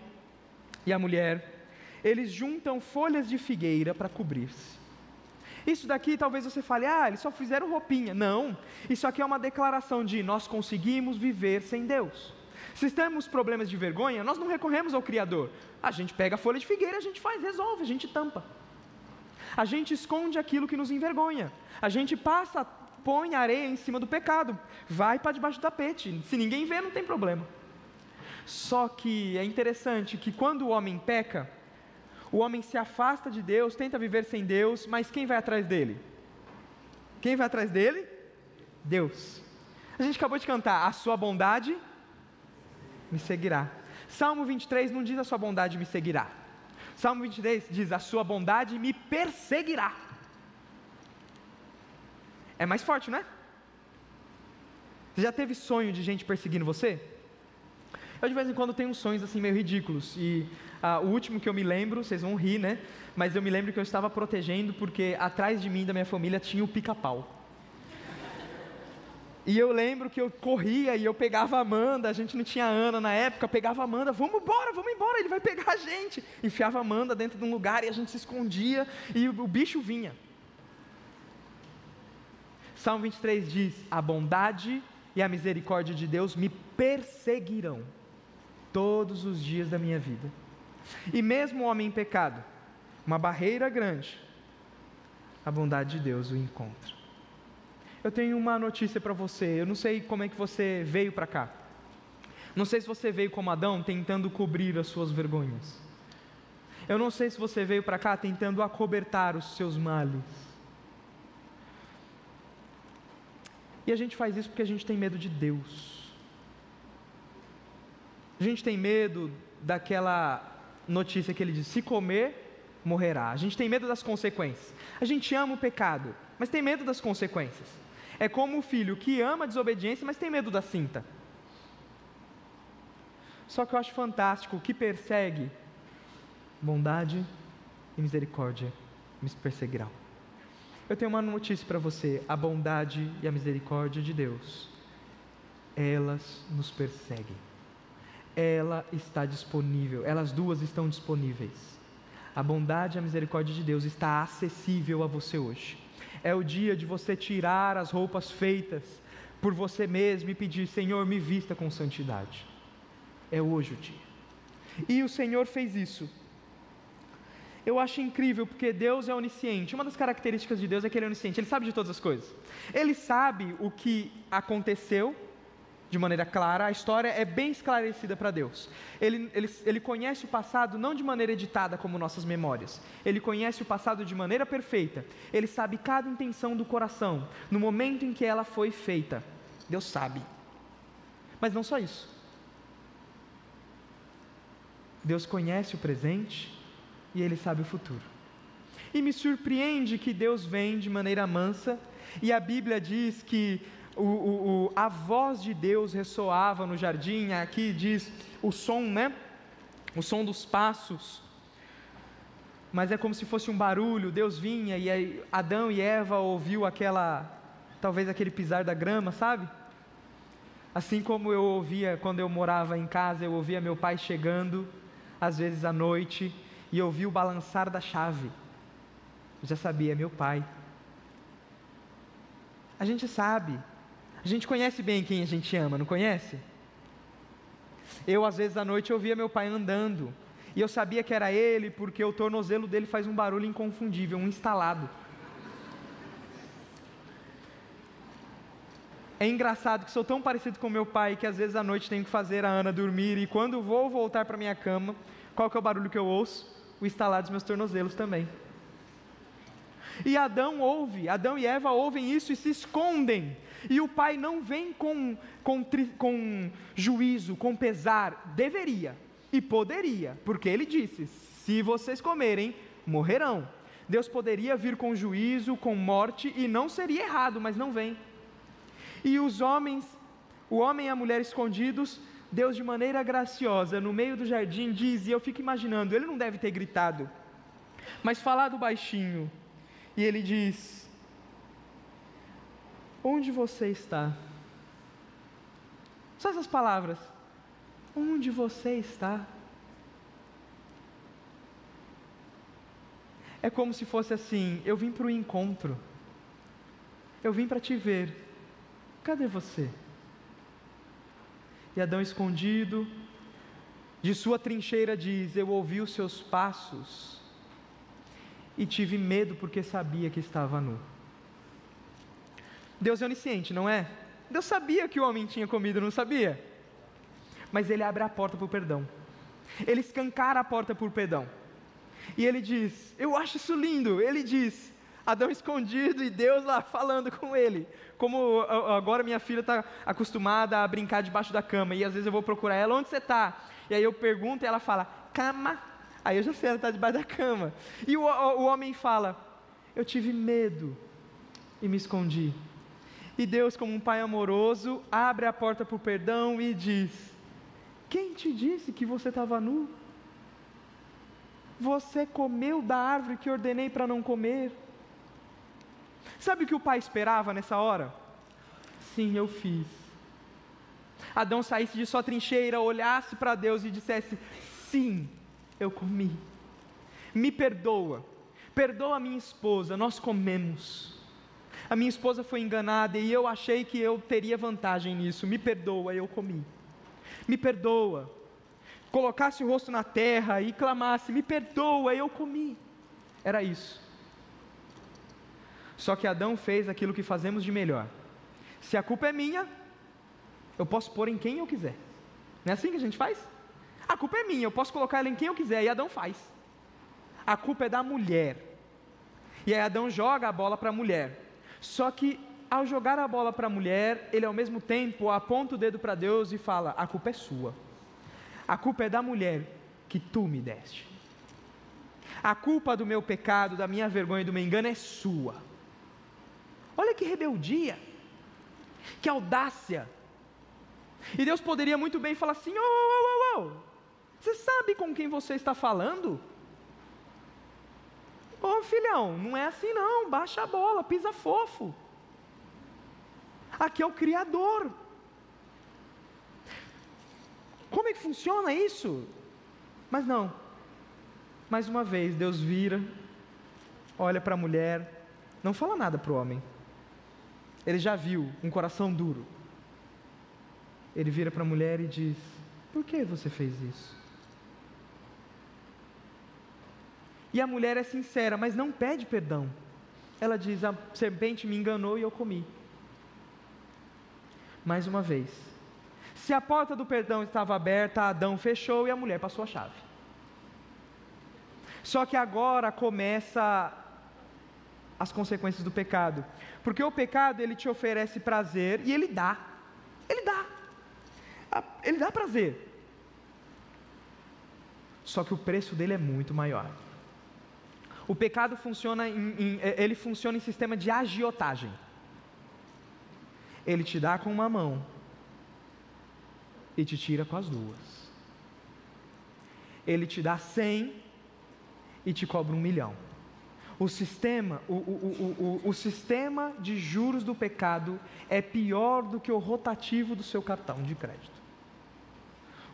e a mulher, eles juntam folhas de figueira para cobrir-se. Isso daqui talvez você fale, ah, eles só fizeram roupinha. Não, isso aqui é uma declaração de nós conseguimos viver sem Deus. Se temos problemas de vergonha, nós não recorremos ao Criador. A gente pega a folha de figueira, a gente faz, resolve, a gente tampa. A gente esconde aquilo que nos envergonha. A gente passa, põe areia em cima do pecado, vai para debaixo do tapete. Se ninguém vê, não tem problema. Só que é interessante que quando o homem peca, o homem se afasta de Deus, tenta viver sem Deus, mas quem vai atrás dele? Quem vai atrás dele? Deus. A gente acabou de cantar: A sua bondade me seguirá. Salmo 23 não diz a sua bondade me seguirá. Salmo 23 diz: A sua bondade me perseguirá. É mais forte, não é? Você já teve sonho de gente perseguindo você? Eu de vez em quando tenho sonhos assim meio ridículos. E ah, o último que eu me lembro, vocês vão rir, né? Mas eu me lembro que eu estava protegendo porque atrás de mim, da minha família, tinha o pica-pau. E eu lembro que eu corria e eu pegava a Amanda, a gente não tinha Ana na época, pegava a Amanda, vamos embora, vamos embora, ele vai pegar a gente. Enfiava a Amanda dentro de um lugar e a gente se escondia e o, bicho vinha. Salmo 23 diz: A bondade e a misericórdia de Deus me perseguirão todos os dias da minha vida. E mesmo o homem em pecado, uma barreira grande, a bondade de Deus o encontra. Eu tenho uma notícia para você. Eu não sei como é que você veio para cá. Não sei se você veio como Adão tentando cobrir as suas vergonhas. Eu não sei se você veio para cá tentando acobertar os seus males. E a gente faz isso porque a gente tem medo de Deus. A gente tem medo daquela notícia que ele diz: se comer, morrerá. A gente tem medo das consequências. A gente ama o pecado, mas tem medo das consequências. É como o filho que ama a desobediência, mas tem medo da cinta. Só que eu acho fantástico que persegue bondade e misericórdia me perseguirão. Eu tenho uma notícia para você: a bondade e a misericórdia de Deus, elas nos perseguem. Ela está disponível, elas duas estão disponíveis. A bondade e a misericórdia de Deus está acessível a você hoje é o dia de você tirar as roupas feitas por você mesmo e pedir: Senhor, me vista com santidade. É hoje o dia. E o Senhor fez isso. Eu acho incrível porque Deus é onisciente. Uma das características de Deus é que Ele é onisciente, Ele sabe de todas as coisas. Ele sabe o que aconteceu de maneira clara, a história é bem esclarecida para Deus. Ele, ele, ele conhece o passado não de maneira editada como nossas memórias, ele conhece o passado de maneira perfeita, ele sabe cada intenção do coração, no momento em que ela foi feita. Deus sabe. Mas não só isso. Deus conhece o presente e ele sabe o futuro. E me surpreende que Deus vem de maneira mansa, e a Bíblia diz que o, o, a voz de Deus ressoava no jardim, aqui diz o som, né? O som dos passos. Mas é como se fosse um barulho, Deus vinha e Adão e Eva ouviu aquela, talvez aquele pisar da grama, sabe? Assim como eu ouvia quando eu morava em casa, eu ouvia meu pai chegando, às vezes à noite, e eu ouvia o balançar da chave. Eu já sabia, meu pai. A gente sabe, a gente conhece bem quem a gente ama, não conhece? Eu, às vezes, à noite, ouvia meu pai andando, e eu sabia que era ele, porque o tornozelo dele faz um barulho inconfundível, um instalado. É engraçado que sou tão parecido com meu pai que às vezes à noite tenho que fazer a Ana dormir e quando vou voltar para minha cama, qual que é o barulho que eu ouço? O instalar dos meus tornozelos também. E Adão ouve, Adão e Eva ouvem isso e se escondem. E o pai não vem com, com, com juízo, com pesar. Deveria e poderia, porque ele disse: se vocês comerem, morrerão. Deus poderia vir com juízo, com morte, e não seria errado, mas não vem. E os homens, o homem e a mulher escondidos, Deus de maneira graciosa, no meio do jardim, diz, e eu fico imaginando, ele não deve ter gritado, mas falado baixinho, e ele diz: Onde você está? Só essas palavras. Onde você está? É como se fosse assim: eu vim para o encontro, eu vim para te ver, cadê você? E Adão escondido, de sua trincheira diz: Eu ouvi os seus passos e tive medo porque sabia que estava nu. Deus é onisciente, não é? Deus sabia que o homem tinha comido, não sabia? Mas ele abre a porta para o perdão. Ele escancara a porta para o perdão. E ele diz: Eu acho isso lindo. Ele diz: Adão escondido e Deus lá falando com ele. Como agora minha filha está acostumada a brincar debaixo da cama. E às vezes eu vou procurar ela: Onde você está? E aí eu pergunto e ela fala: Cama. Aí eu já sei, ela está debaixo da cama. E o, o, o homem fala: Eu tive medo e me escondi. E Deus, como um pai amoroso, abre a porta para o perdão e diz: Quem te disse que você estava nu? Você comeu da árvore que ordenei para não comer. Sabe o que o pai esperava nessa hora? Sim, eu fiz. Adão saísse de sua trincheira, olhasse para Deus e dissesse: Sim, eu comi. Me perdoa. Perdoa a minha esposa, nós comemos. A minha esposa foi enganada e eu achei que eu teria vantagem nisso. Me perdoa, eu comi. Me perdoa. Colocasse o rosto na terra e clamasse: Me perdoa, eu comi. Era isso. Só que Adão fez aquilo que fazemos de melhor. Se a culpa é minha, eu posso pôr em quem eu quiser. Não é assim que a gente faz? A culpa é minha, eu posso colocar ela em quem eu quiser, e Adão faz. A culpa é da mulher. E aí Adão joga a bola para a mulher. Só que ao jogar a bola para a mulher, ele ao mesmo tempo aponta o dedo para Deus e fala: A culpa é sua. A culpa é da mulher que tu me deste. A culpa do meu pecado, da minha vergonha e do meu engano é sua. Olha que rebeldia, que audácia. E Deus poderia muito bem falar assim: ô, ô, ô, ô, você sabe com quem você está falando? Ô filhão, não é assim não, baixa a bola, pisa fofo. Aqui é o Criador. Como é que funciona isso? Mas não. Mais uma vez, Deus vira, olha para a mulher, não fala nada para o homem. Ele já viu um coração duro. Ele vira para a mulher e diz: Por que você fez isso? E a mulher é sincera, mas não pede perdão. Ela diz: A serpente me enganou e eu comi. Mais uma vez. Se a porta do perdão estava aberta, Adão fechou e a mulher passou a chave. Só que agora começa as consequências do pecado. Porque o pecado ele te oferece prazer e ele dá. Ele dá. Ele dá prazer. Só que o preço dele é muito maior. O pecado funciona em, em, é, ele funciona em sistema de agiotagem. Ele te dá com uma mão e te tira com as duas. Ele te dá cem e te cobra um milhão. O sistema, o, o, o, o, sistema de juros do pecado é pior do que o rotativo do seu cartão de crédito.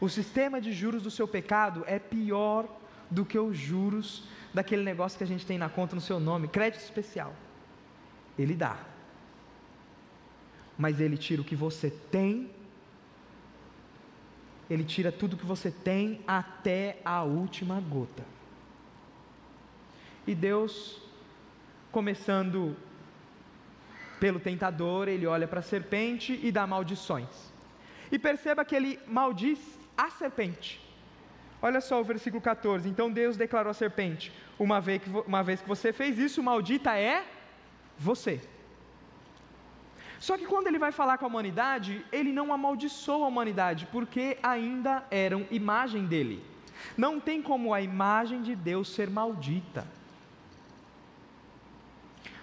O sistema de juros do seu pecado é pior do que os juros daquele negócio que a gente tem na conta no seu nome, crédito especial. Ele dá. Mas ele tira o que você tem, ele tira tudo que você tem até a última gota. E Deus, começando pelo tentador, ele olha para a serpente e dá maldições. E perceba que ele maldiz a serpente. Olha só o versículo 14. Então Deus declarou à serpente: uma vez, que, uma vez que você fez isso, maldita é você. Só que quando ele vai falar com a humanidade, ele não amaldiçoa a humanidade, porque ainda eram imagem dele. Não tem como a imagem de Deus ser maldita.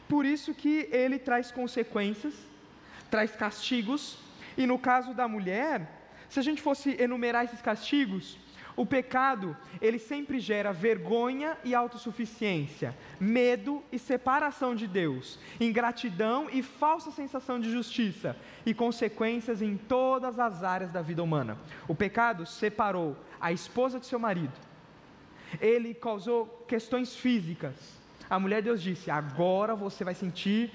Por isso que ele traz consequências, traz castigos, e no caso da mulher, se a gente fosse enumerar esses castigos, o pecado, ele sempre gera vergonha e autossuficiência, medo e separação de Deus, ingratidão e falsa sensação de justiça, e consequências em todas as áreas da vida humana. O pecado separou a esposa de seu marido, ele causou questões físicas, a mulher Deus disse: agora você vai sentir,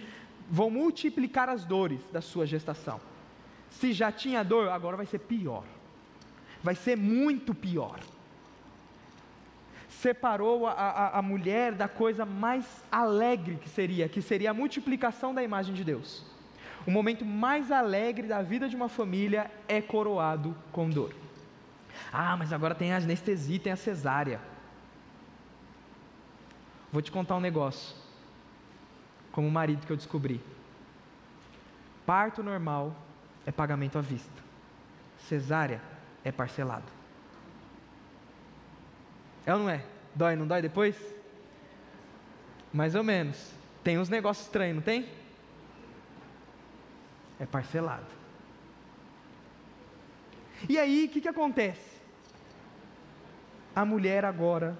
vão multiplicar as dores da sua gestação. Se já tinha dor, agora vai ser pior. Vai ser muito pior. Separou a, a, a mulher da coisa mais alegre que seria, que seria a multiplicação da imagem de Deus. O momento mais alegre da vida de uma família é coroado com dor. Ah, mas agora tem a anestesia, tem a cesárea. Vou te contar um negócio. Como marido que eu descobri. Parto normal é pagamento à vista. Cesárea é parcelado. É ou não é? Dói, não dói depois? Mais ou menos. Tem uns negócios estranhos, não tem? É parcelado. E aí, o que, que acontece? A mulher agora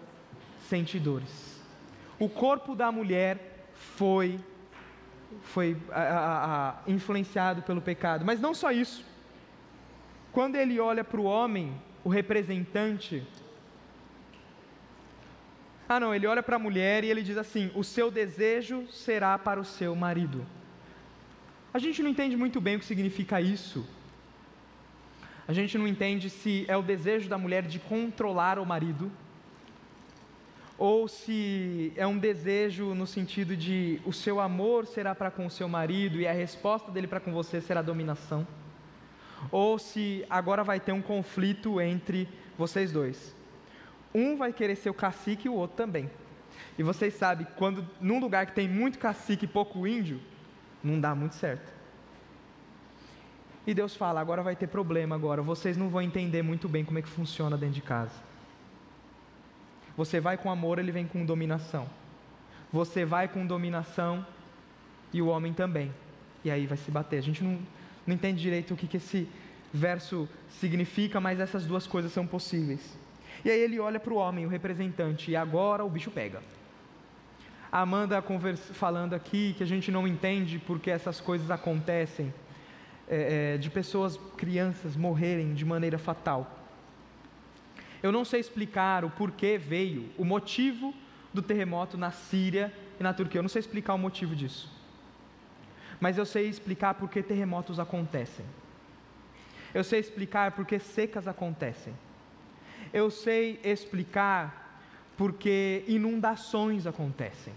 sente dores o corpo da mulher foi foi a, a, a, influenciado pelo pecado. Mas não só isso. Quando ele olha para o homem, o representante. Ah, não, ele olha para a mulher e ele diz assim: o seu desejo será para o seu marido. A gente não entende muito bem o que significa isso. A gente não entende se é o desejo da mulher de controlar o marido, ou se é um desejo no sentido de o seu amor será para com o seu marido e a resposta dele para com você será dominação, ou se agora vai ter um conflito entre vocês dois. Um vai querer ser o cacique e o outro também. E vocês sabem, quando num lugar que tem muito cacique e pouco índio, não dá muito certo. E Deus fala: agora vai ter problema agora, vocês não vão entender muito bem como é que funciona dentro de casa. Você vai com amor, ele vem com dominação. Você vai com dominação e o homem também. E aí vai se bater. A gente não, não entende direito o que, que esse verso significa, mas essas duas coisas são possíveis. E aí ele olha para o homem, o representante, e agora o bicho pega. A Amanda conversa, falando aqui que a gente não entende porque essas coisas acontecem é, é, de pessoas, crianças, morrerem de maneira fatal. Eu não sei explicar o porquê veio, o motivo do terremoto na Síria e na Turquia. Eu não sei explicar o motivo disso. Mas eu sei explicar por que terremotos acontecem. Eu sei explicar por que secas acontecem. Eu sei explicar por que inundações acontecem.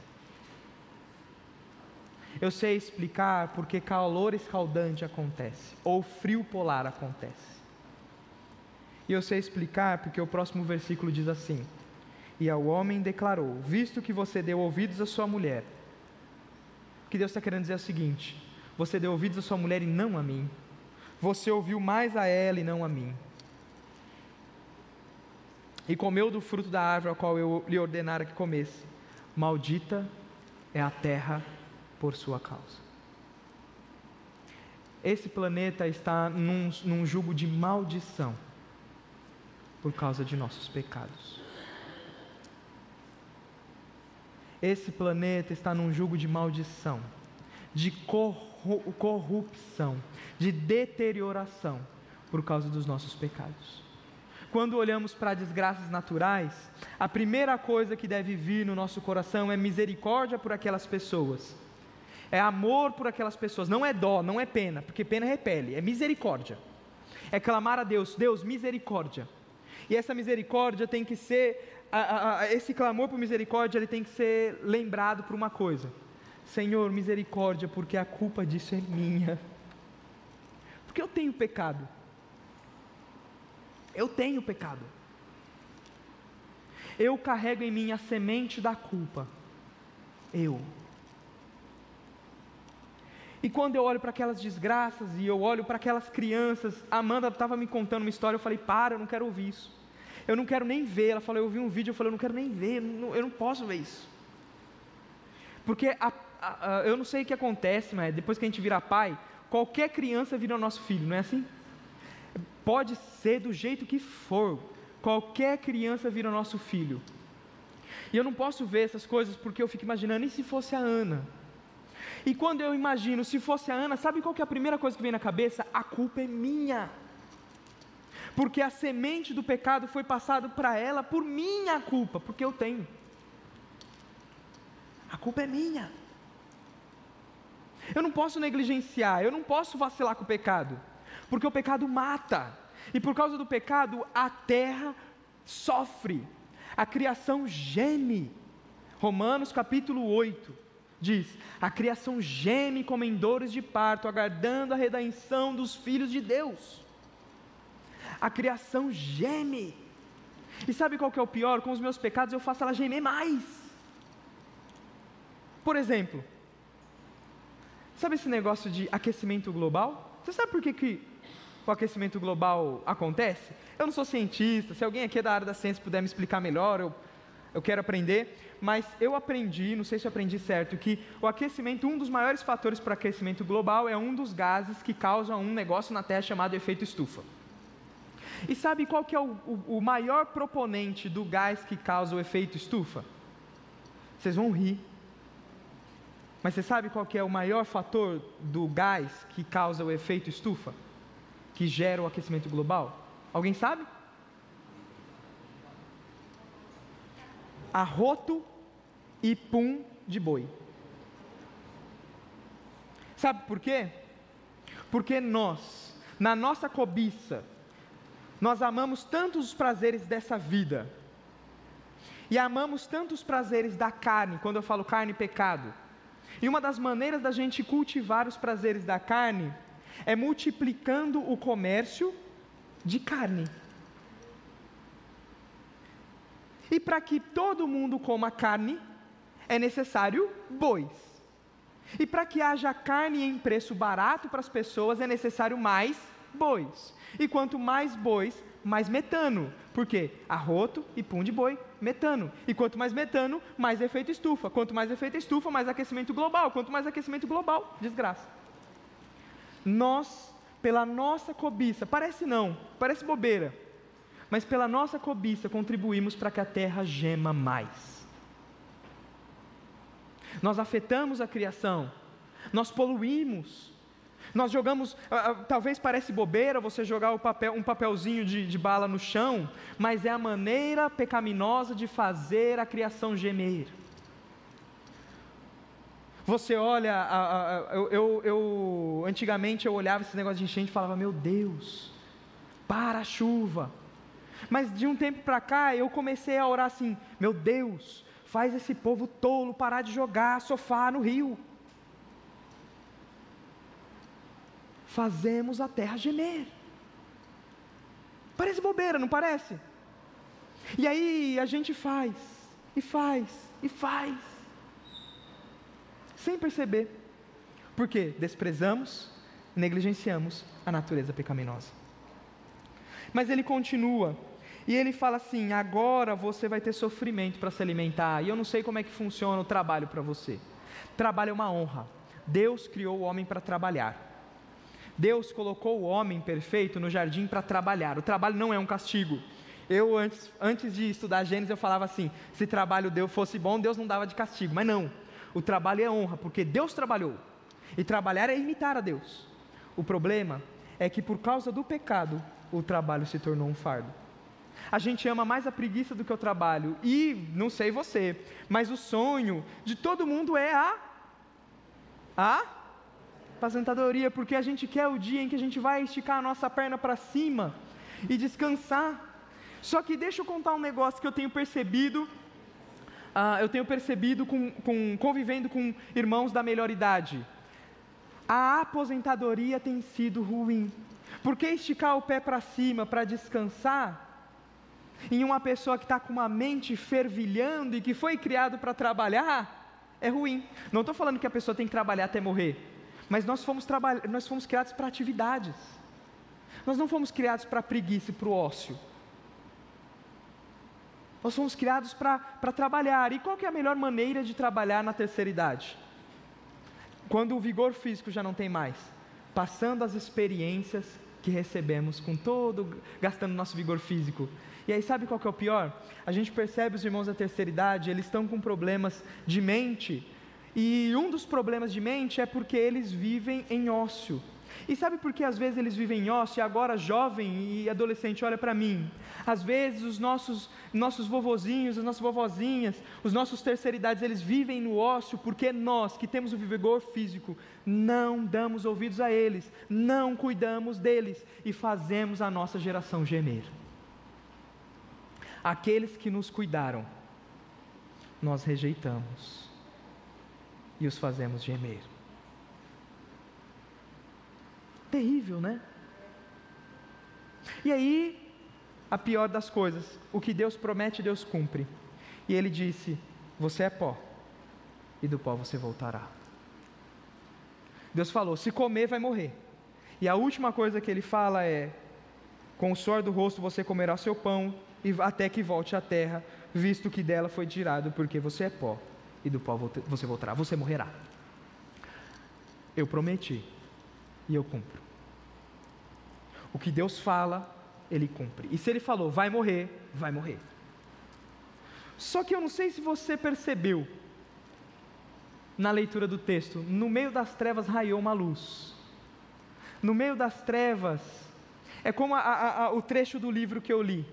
Eu sei explicar porque calor escaldante acontece, ou frio polar acontece. E eu sei explicar porque o próximo versículo diz assim: E ao homem declarou: Visto que você deu ouvidos à sua mulher, que Deus está querendo dizer é o seguinte: Você deu ouvidos à sua mulher e não a mim. Você ouviu mais a ela e não a mim. E comeu do fruto da árvore ao qual eu lhe ordenara que comesse. Maldita é a terra por sua causa. Esse planeta está num, num jugo de maldição por causa de nossos pecados. Esse planeta está num jugo de maldição, de corrupção, de deterioração por causa dos nossos pecados. Quando olhamos para desgraças naturais, a primeira coisa que deve vir no nosso coração é misericórdia por aquelas pessoas é amor por aquelas pessoas, não é dó, não é pena, porque pena repele, é misericórdia. É clamar a Deus, Deus, misericórdia. E essa misericórdia tem que ser, a, a, esse clamor por misericórdia, ele tem que ser lembrado por uma coisa: Senhor, misericórdia, porque a culpa disso é minha. Porque eu tenho pecado. Eu tenho pecado. Eu carrego em mim a semente da culpa. Eu. E quando eu olho para aquelas desgraças e eu olho para aquelas crianças, Amanda estava me contando uma história, eu falei, para, eu não quero ouvir isso. Eu não quero nem ver. Ela falou, eu vi um vídeo, eu falei, eu não quero nem ver, eu não posso ver isso. Porque a, a, a, eu não sei o que acontece, mas depois que a gente vira pai, qualquer criança vira nosso filho, não é assim? Pode ser do jeito que for, qualquer criança vira nosso filho. E eu não posso ver essas coisas porque eu fico imaginando, e se fosse a Ana? E quando eu imagino, se fosse a Ana, sabe qual é a primeira coisa que vem na cabeça? A culpa é minha. Porque a semente do pecado foi passada para ela por minha culpa, porque eu tenho. A culpa é minha. Eu não posso negligenciar, eu não posso vacilar com o pecado, porque o pecado mata. E por causa do pecado, a terra sofre, a criação geme. Romanos capítulo 8 diz: A criação geme como em dores de parto, aguardando a redenção dos filhos de Deus. A criação geme. E sabe qual que é o pior? Com os meus pecados eu faço ela gemer mais. Por exemplo, sabe esse negócio de aquecimento global? Você sabe por que, que o aquecimento global acontece? Eu não sou cientista, se alguém aqui é da área da ciência puder me explicar melhor, eu eu quero aprender, mas eu aprendi, não sei se eu aprendi certo, que o aquecimento, um dos maiores fatores para aquecimento global é um dos gases que causam um negócio na Terra chamado efeito estufa. E sabe qual que é o, o, o maior proponente do gás que causa o efeito estufa? Vocês vão rir. Mas você sabe qual que é o maior fator do gás que causa o efeito estufa? Que gera o aquecimento global? Alguém sabe? Arroto e pum de boi. Sabe por quê? Porque nós, na nossa cobiça, nós amamos tanto os prazeres dessa vida, e amamos tanto os prazeres da carne, quando eu falo carne, pecado. E uma das maneiras da gente cultivar os prazeres da carne é multiplicando o comércio de carne. E para que todo mundo coma carne, é necessário bois. E para que haja carne em preço barato para as pessoas, é necessário mais bois. E quanto mais bois, mais metano. Por quê? Arroto e pum de boi, metano. E quanto mais metano, mais efeito estufa. Quanto mais efeito estufa, mais aquecimento global. Quanto mais aquecimento global, desgraça. Nós, pela nossa cobiça, parece não, parece bobeira, mas pela nossa cobiça contribuímos para que a terra gema mais. Nós afetamos a criação, nós poluímos, nós jogamos, ah, ah, talvez parece bobeira você jogar papel, um papelzinho de, de bala no chão, mas é a maneira pecaminosa de fazer a criação gemer. Você olha, a, a, eu, eu, eu, antigamente eu olhava esse negócio de enchente e falava, meu Deus, para a chuva. Mas de um tempo para cá eu comecei a orar assim, meu Deus, faz esse povo tolo parar de jogar sofá no rio. Fazemos a terra gemer. Parece bobeira, não parece? E aí a gente faz, e faz, e faz sem perceber. Porque desprezamos, negligenciamos a natureza pecaminosa. Mas ele continua, e ele fala assim: agora você vai ter sofrimento para se alimentar, e eu não sei como é que funciona o trabalho para você. Trabalho é uma honra. Deus criou o homem para trabalhar. Deus colocou o homem perfeito no jardim para trabalhar. O trabalho não é um castigo. Eu, antes, antes de estudar Gênesis, eu falava assim: se trabalho Deus fosse bom, Deus não dava de castigo. Mas não. O trabalho é honra, porque Deus trabalhou. E trabalhar é imitar a Deus. O problema é que por causa do pecado, o trabalho se tornou um fardo. A gente ama mais a preguiça do que o trabalho. E, não sei você, mas o sonho de todo mundo é a. A aposentadoria, porque a gente quer o dia em que a gente vai esticar a nossa perna para cima e descansar. Só que deixa eu contar um negócio que eu tenho percebido uh, eu tenho percebido com, com, convivendo com irmãos da melhor idade. A aposentadoria tem sido ruim. Porque esticar o pé para cima para descansar, em uma pessoa que está com uma mente fervilhando e que foi criado para trabalhar, é ruim. Não estou falando que a pessoa tem que trabalhar até morrer, mas nós fomos, nós fomos criados para atividades. Nós não fomos criados para preguiça e para o ócio. Nós fomos criados para trabalhar. E qual é a melhor maneira de trabalhar na terceira idade? Quando o vigor físico já não tem mais, passando as experiências que recebemos com todo, gastando nosso vigor físico. E aí sabe qual que é o pior? A gente percebe os irmãos da terceira idade, eles estão com problemas de mente. E um dos problemas de mente é porque eles vivem em ócio. E sabe por que às vezes eles vivem em ócio e agora jovem e adolescente olha para mim? Às vezes os nossos, nossos vovozinhos, as nossas vovozinhas, os nossos terceiridades, eles vivem no ócio porque nós, que temos o vigor físico, não damos ouvidos a eles, não cuidamos deles e fazemos a nossa geração gemer. Aqueles que nos cuidaram, nós rejeitamos e os fazemos gemer. Terrível, né? E aí, a pior das coisas, o que Deus promete, Deus cumpre. E ele disse: Você é pó, e do pó você voltará. Deus falou: Se comer, vai morrer. E a última coisa que ele fala é: Com o suor do rosto você comerá seu pão, e até que volte à terra, visto que dela foi tirado, porque você é pó, e do pó você voltará. Você morrerá. Eu prometi, e eu cumpro. O que Deus fala, Ele cumpre. E se Ele falou, vai morrer, vai morrer. Só que eu não sei se você percebeu, na leitura do texto: no meio das trevas raiou uma luz. No meio das trevas, é como a, a, a, o trecho do livro que eu li.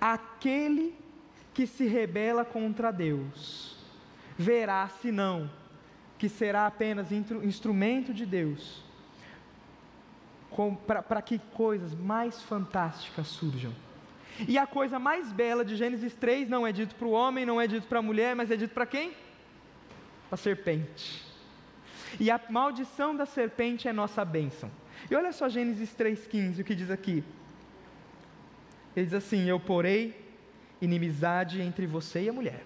Aquele que se rebela contra Deus, verá, se não, que será apenas instrumento de Deus, para que coisas mais fantásticas surjam. E a coisa mais bela de Gênesis 3 não é dito para o homem, não é dito para a mulher, mas é dito para quem? a serpente. E a maldição da serpente é nossa bênção. E olha só Gênesis 3,15, o que diz aqui. Ele diz assim: Eu porei inimizade entre você e a mulher,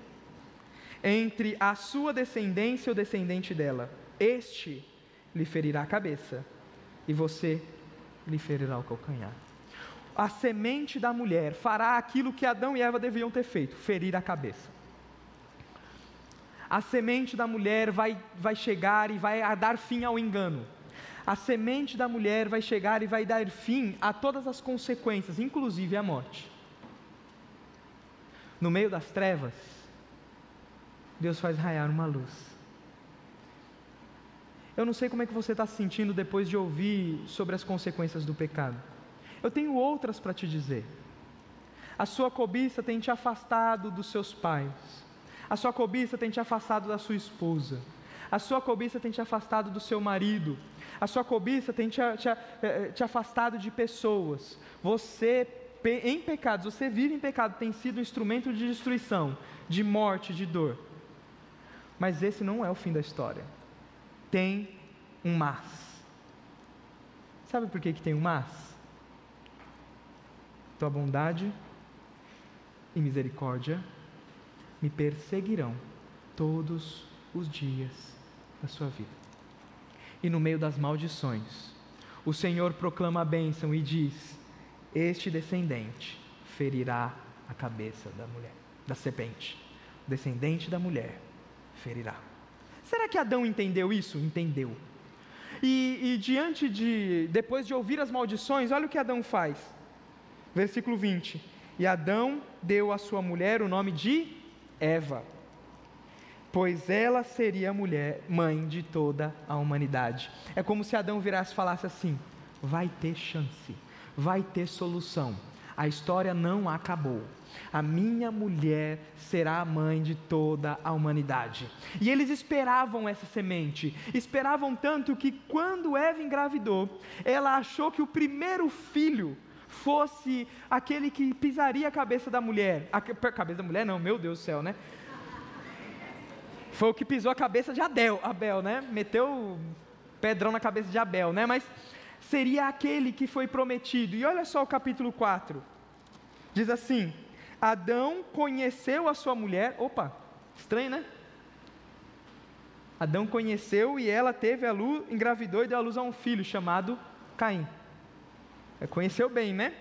entre a sua descendência e o descendente dela. Este lhe ferirá a cabeça, e você lhe ferirá o calcanhar. A semente da mulher fará aquilo que Adão e Eva deviam ter feito: ferir a cabeça a semente da mulher vai, vai chegar e vai dar fim ao engano. A semente da mulher vai chegar e vai dar fim a todas as consequências, inclusive a morte. No meio das trevas, Deus faz raiar uma luz. Eu não sei como é que você está se sentindo depois de ouvir sobre as consequências do pecado. Eu tenho outras para te dizer. A sua cobiça tem te afastado dos seus pais. A sua cobiça tem te afastado da sua esposa. A sua cobiça tem te afastado do seu marido. A sua cobiça tem te, te, eh, te afastado de pessoas. Você, em pecados, você vive em pecado, tem sido instrumento de destruição, de morte, de dor. Mas esse não é o fim da história. Tem um mas. Sabe por que, que tem um mas? Tua bondade e misericórdia me perseguirão todos os dias da sua vida. E no meio das maldições, o Senhor proclama a bênção e diz: Este descendente ferirá a cabeça da mulher, da serpente. O descendente da mulher ferirá. Será que Adão entendeu isso? Entendeu. E, e, diante de, depois de ouvir as maldições, olha o que Adão faz. Versículo 20: E Adão deu à sua mulher o nome de Eva, pois ela seria a mulher, mãe de toda a humanidade. É como se Adão virasse e falasse assim: vai ter chance, vai ter solução. A história não acabou. A minha mulher será a mãe de toda a humanidade. E eles esperavam essa semente, esperavam tanto que quando Eva engravidou, ela achou que o primeiro filho fosse aquele que pisaria a cabeça da mulher. A cabeça da mulher, não, meu Deus do céu, né? Foi o que pisou a cabeça de Adel, Abel, né? Meteu pedrão na cabeça de Abel, né? Mas seria aquele que foi prometido. E olha só o capítulo 4. Diz assim: Adão conheceu a sua mulher. Opa, estranho, né? Adão conheceu e ela teve a luz, engravidou e deu a luz a um filho chamado Caim. É, conheceu bem, né?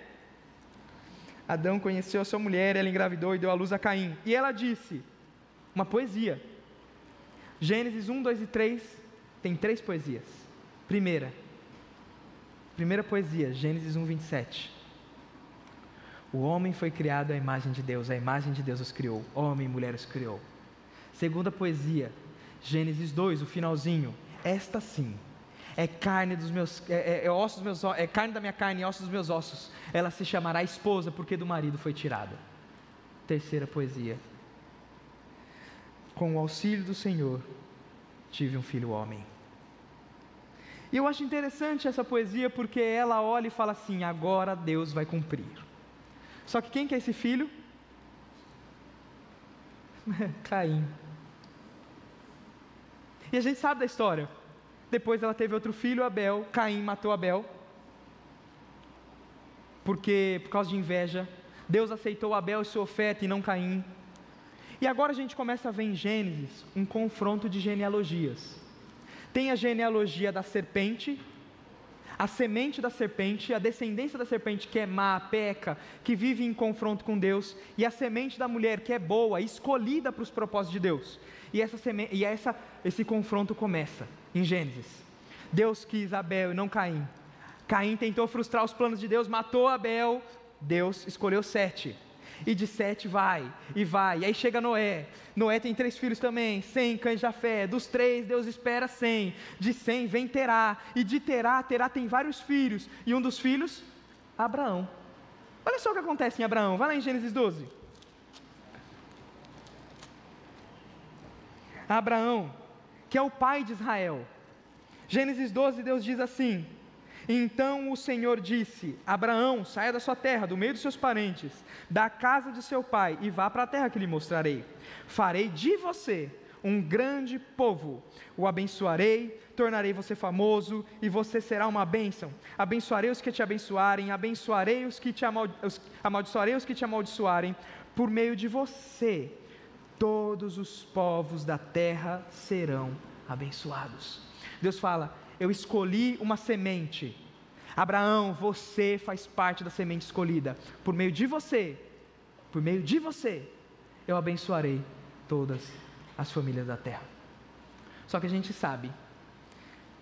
Adão conheceu a sua mulher, ela engravidou e deu à luz a Caim. E ela disse, uma poesia. Gênesis 1, 2 e 3 tem três poesias. Primeira, primeira poesia, Gênesis 1, 27. O homem foi criado à imagem de Deus, a imagem de Deus os criou, homem e mulher os criou. Segunda poesia, Gênesis 2, o finalzinho. Esta sim é carne dos meus, é, é, é ossos meus, é carne da minha carne e ossos dos meus ossos. Ela se chamará esposa porque do marido foi tirada. Terceira poesia. Com o auxílio do Senhor, tive um filho homem. E eu acho interessante essa poesia porque ela olha e fala assim: agora Deus vai cumprir. Só que quem que é esse filho? Caim. E a gente sabe da história. Depois ela teve outro filho, Abel. Caim matou Abel. Porque, por causa de inveja, Deus aceitou Abel e sua oferta e não Caim. E agora a gente começa a ver em Gênesis um confronto de genealogias. Tem a genealogia da serpente, a semente da serpente, a descendência da serpente que é má, peca, que vive em confronto com Deus, e a semente da mulher que é boa, escolhida para os propósitos de Deus. E, essa semente, e essa, esse confronto começa em Gênesis. Deus quis Abel e não Caim. Caim tentou frustrar os planos de Deus, matou Abel. Deus escolheu sete. E de Sete vai, e vai. E aí chega Noé. Noé tem três filhos também, Sem, cães de fé. Dos três, Deus espera cem. De cem vem Terá. E de Terá, Terá tem vários filhos. E um dos filhos, Abraão. Olha só o que acontece em Abraão. Vai lá em Gênesis 12. Abraão, que é o pai de Israel. Gênesis 12, Deus diz assim: Então o Senhor disse: Abraão, saia da sua terra, do meio dos seus parentes, da casa de seu pai, e vá para a terra que lhe mostrarei. Farei de você um grande povo. O abençoarei, tornarei você famoso, e você será uma bênção. Abençoarei os que te abençoarem, abençoarei os que te amaldiçoarei os que te amaldiçoarem. Por meio de você, todos os povos da terra serão abençoados. Deus fala: Eu escolhi uma semente. Abraão, você faz parte da semente escolhida. Por meio de você, por meio de você, eu abençoarei todas as famílias da terra. Só que a gente sabe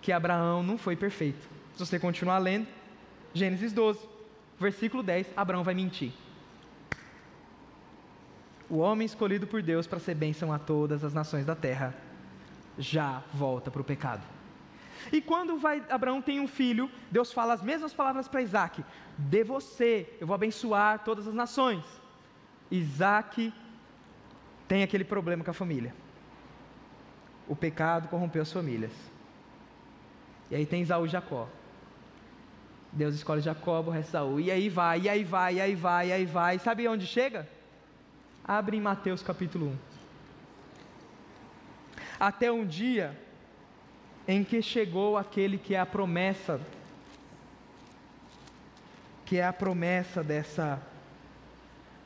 que Abraão não foi perfeito. Se você continuar lendo, Gênesis 12, versículo 10, Abraão vai mentir. O homem escolhido por Deus para ser bênção a todas as nações da terra já volta para o pecado. E quando vai, Abraão tem um filho, Deus fala as mesmas palavras para Isaac: De você eu vou abençoar todas as nações. Isaac tem aquele problema com a família. O pecado corrompeu as famílias. E aí tem Isaú e Jacó. Deus escolhe Jacó, aborrece Saul. E aí vai, e aí vai, e aí vai, e aí vai. Sabe onde chega? Abre em Mateus capítulo 1. Até um dia em que chegou aquele que é a promessa, que é a promessa dessa,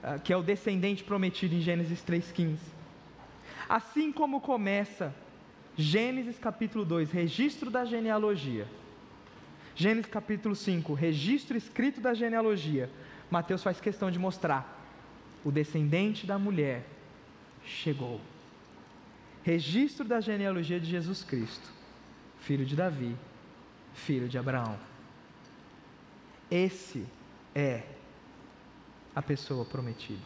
ah, que é o descendente prometido em Gênesis 3,15. Assim como começa Gênesis capítulo 2, registro da genealogia. Gênesis capítulo 5, registro escrito da genealogia. Mateus faz questão de mostrar: o descendente da mulher chegou. Registro da genealogia de Jesus Cristo filho de Davi, filho de Abraão. Esse é a pessoa prometida.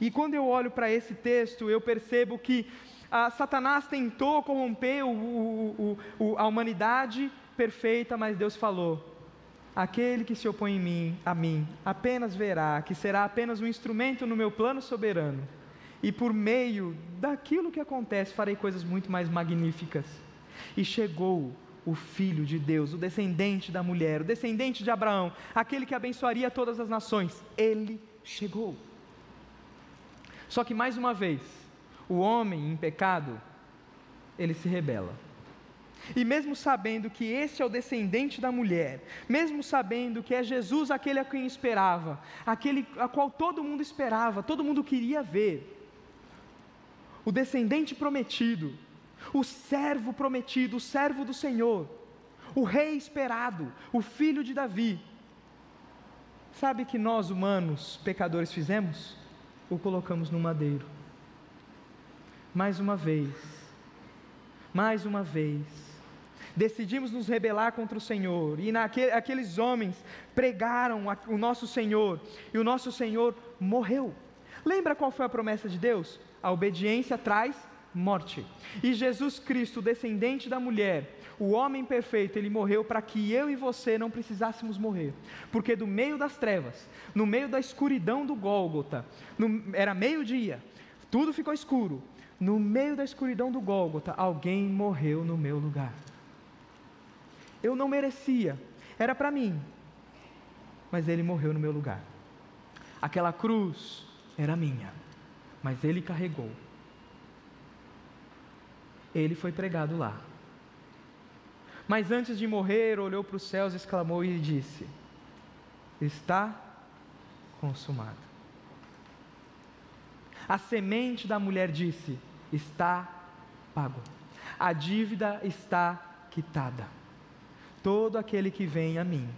E quando eu olho para esse texto, eu percebo que ah, Satanás tentou corromper o, o, o, a humanidade perfeita, mas Deus falou: aquele que se opõe em mim, a mim, apenas verá que será apenas um instrumento no meu plano soberano, e por meio daquilo que acontece farei coisas muito mais magníficas. E chegou o Filho de Deus, o descendente da mulher, o descendente de Abraão, aquele que abençoaria todas as nações. Ele chegou. Só que mais uma vez, o homem em pecado, ele se rebela. E mesmo sabendo que esse é o descendente da mulher, mesmo sabendo que é Jesus aquele a quem esperava, aquele a qual todo mundo esperava, todo mundo queria ver, o descendente prometido, o servo prometido, o servo do Senhor, o rei esperado, o filho de Davi. Sabe que nós humanos, pecadores, fizemos? O colocamos no madeiro. Mais uma vez, mais uma vez, decidimos nos rebelar contra o Senhor, e naquele, aqueles homens pregaram o nosso Senhor, e o nosso Senhor morreu. Lembra qual foi a promessa de Deus? A obediência traz morte. E Jesus Cristo, descendente da mulher, o homem perfeito, ele morreu para que eu e você não precisássemos morrer. Porque do meio das trevas, no meio da escuridão do Gólgota, no, era meio-dia, tudo ficou escuro. No meio da escuridão do Gólgota, alguém morreu no meu lugar. Eu não merecia, era para mim, mas ele morreu no meu lugar. Aquela cruz era minha, mas ele carregou ele foi pregado lá. Mas antes de morrer, olhou para os céus, exclamou e disse: Está consumado. A semente da mulher disse: Está pago. A dívida está quitada. Todo aquele que vem a mim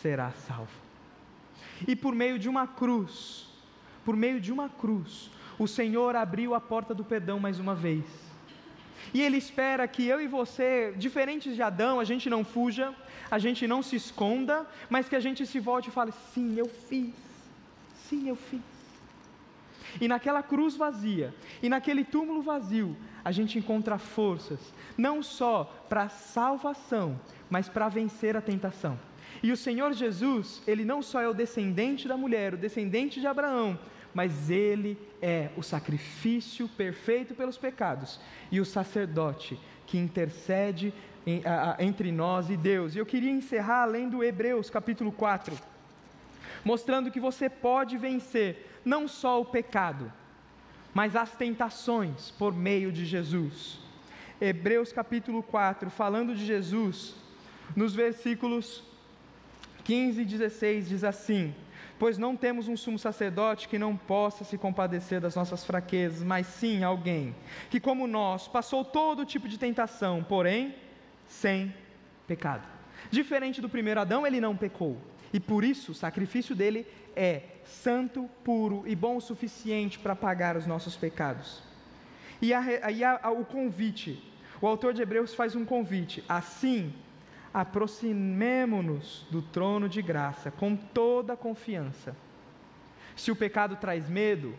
será salvo. E por meio de uma cruz, por meio de uma cruz, o Senhor abriu a porta do perdão mais uma vez. E Ele espera que eu e você, diferentes de Adão, a gente não fuja, a gente não se esconda, mas que a gente se volte e fale: sim, eu fiz, Sim, eu fiz. E naquela cruz vazia, e naquele túmulo vazio, a gente encontra forças, não só para salvação, mas para vencer a tentação. E o Senhor Jesus, ele não só é o descendente da mulher, o descendente de Abraão, mas ele é o sacrifício perfeito pelos pecados e o sacerdote que intercede entre nós e Deus. E eu queria encerrar lendo Hebreus capítulo 4, mostrando que você pode vencer não só o pecado, mas as tentações por meio de Jesus. Hebreus capítulo 4, falando de Jesus, nos versículos 15 e 16 diz assim: Pois não temos um sumo sacerdote que não possa se compadecer das nossas fraquezas, mas sim alguém que, como nós, passou todo tipo de tentação, porém sem pecado. Diferente do primeiro Adão, ele não pecou. E por isso o sacrifício dele é santo, puro e bom o suficiente para pagar os nossos pecados. E aí o convite, o autor de Hebreus faz um convite. Assim, aproximemo-nos do trono de graça com toda a confiança. Se o pecado traz medo,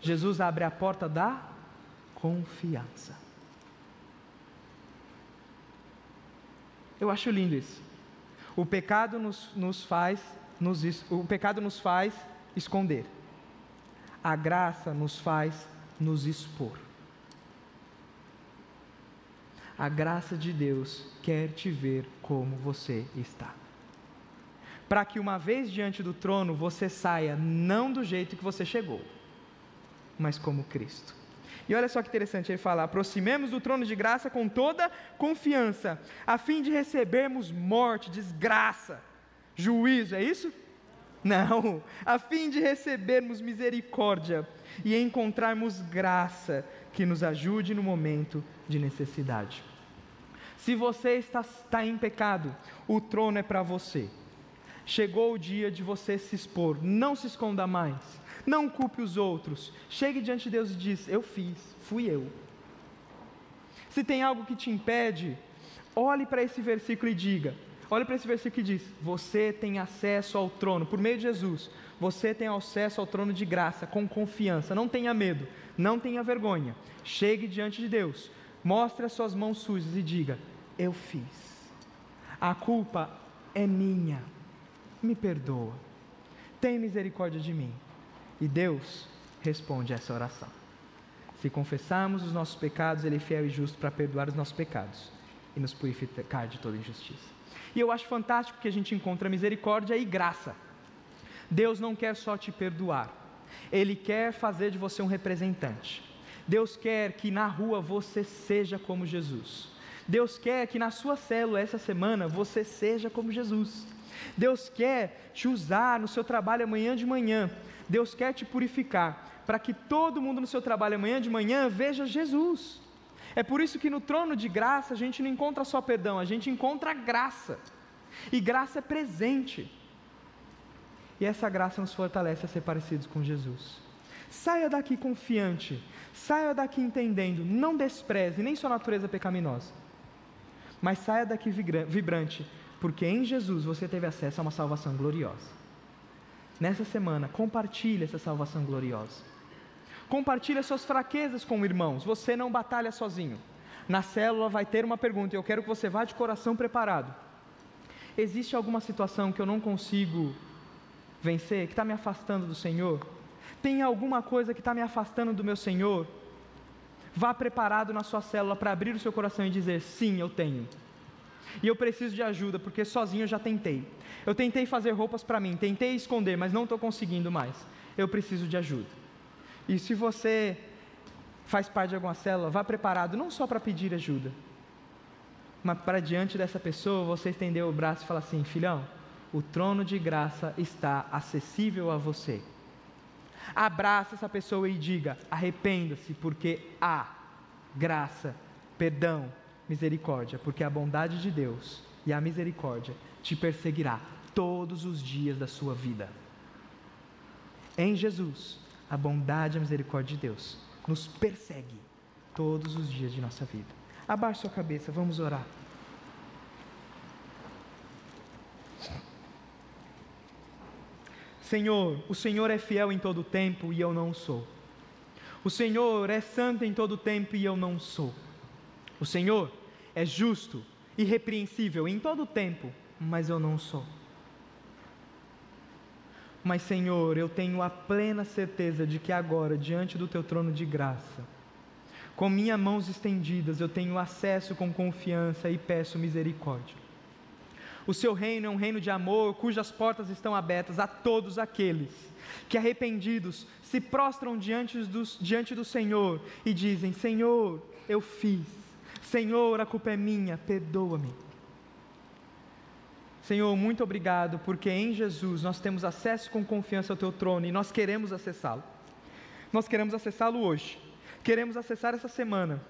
Jesus abre a porta da confiança. Eu acho lindo isso. O pecado nos, nos faz, nos, o pecado nos faz esconder. A graça nos faz nos expor. A graça de Deus quer te ver como você está. Para que uma vez diante do trono você saia não do jeito que você chegou, mas como Cristo. E olha só que interessante, ele fala: aproximemos do trono de graça com toda confiança, a fim de recebermos morte, desgraça, juízo, é isso? Não, a fim de recebermos misericórdia e encontrarmos graça que nos ajude no momento de necessidade. Se você está, está em pecado, o trono é para você. Chegou o dia de você se expor, não se esconda mais não culpe os outros. Chegue diante de Deus e diz: Eu fiz, fui eu. Se tem algo que te impede, olhe para esse versículo e diga: Olhe para esse versículo e diz: Você tem acesso ao trono, por meio de Jesus, você tem acesso ao trono de graça, com confiança. Não tenha medo, não tenha vergonha. Chegue diante de Deus, mostre as suas mãos sujas e diga: Eu fiz. A culpa é minha, me perdoa, tem misericórdia de mim. E Deus responde essa oração. Se confessarmos os nossos pecados, Ele é fiel e justo para perdoar os nossos pecados e nos purificar de toda injustiça. E eu acho fantástico que a gente encontra misericórdia e graça. Deus não quer só te perdoar, Ele quer fazer de você um representante. Deus quer que na rua você seja como Jesus. Deus quer que na sua célula essa semana você seja como Jesus. Deus quer te usar no seu trabalho amanhã de manhã Deus quer te purificar, para que todo mundo no seu trabalho amanhã de manhã veja Jesus. É por isso que no trono de graça a gente não encontra só perdão, a gente encontra graça. E graça é presente. E essa graça nos fortalece a ser parecidos com Jesus. Saia daqui confiante, saia daqui entendendo, não despreze nem sua natureza pecaminosa, mas saia daqui vibrante, porque em Jesus você teve acesso a uma salvação gloriosa nessa semana, compartilhe essa salvação gloriosa. Compartilhe suas fraquezas com irmãos. Você não batalha sozinho. Na célula vai ter uma pergunta e eu quero que você vá de coração preparado. Existe alguma situação que eu não consigo vencer, que está me afastando do Senhor? Tem alguma coisa que está me afastando do meu Senhor? Vá preparado na sua célula para abrir o seu coração e dizer: Sim, eu tenho. E eu preciso de ajuda, porque sozinho eu já tentei. Eu tentei fazer roupas para mim, tentei esconder, mas não estou conseguindo mais. Eu preciso de ajuda. E se você faz parte de alguma célula, vá preparado não só para pedir ajuda, mas para diante dessa pessoa você estender o braço e falar assim: filhão, o trono de graça está acessível a você. Abraça essa pessoa e diga: arrependa-se, porque há graça, perdão, misericórdia, porque a bondade de Deus e a misericórdia te perseguirá todos os dias da sua vida. Em Jesus, a bondade e a misericórdia de Deus nos persegue todos os dias de nossa vida. Abaixe sua cabeça, vamos orar. Senhor, o Senhor é fiel em todo tempo e eu não sou. O Senhor é santo em todo tempo e eu não sou. O Senhor é justo, irrepreensível em todo tempo, mas eu não sou. Mas, Senhor, eu tenho a plena certeza de que agora, diante do teu trono de graça, com minhas mãos estendidas, eu tenho acesso com confiança e peço misericórdia. O seu reino é um reino de amor, cujas portas estão abertas a todos aqueles que, arrependidos, se prostram diante, dos, diante do Senhor e dizem: Senhor, eu fiz, Senhor, a culpa é minha, perdoa-me. Senhor, muito obrigado, porque em Jesus nós temos acesso com confiança ao teu trono e nós queremos acessá-lo. Nós queremos acessá-lo hoje, queremos acessar essa semana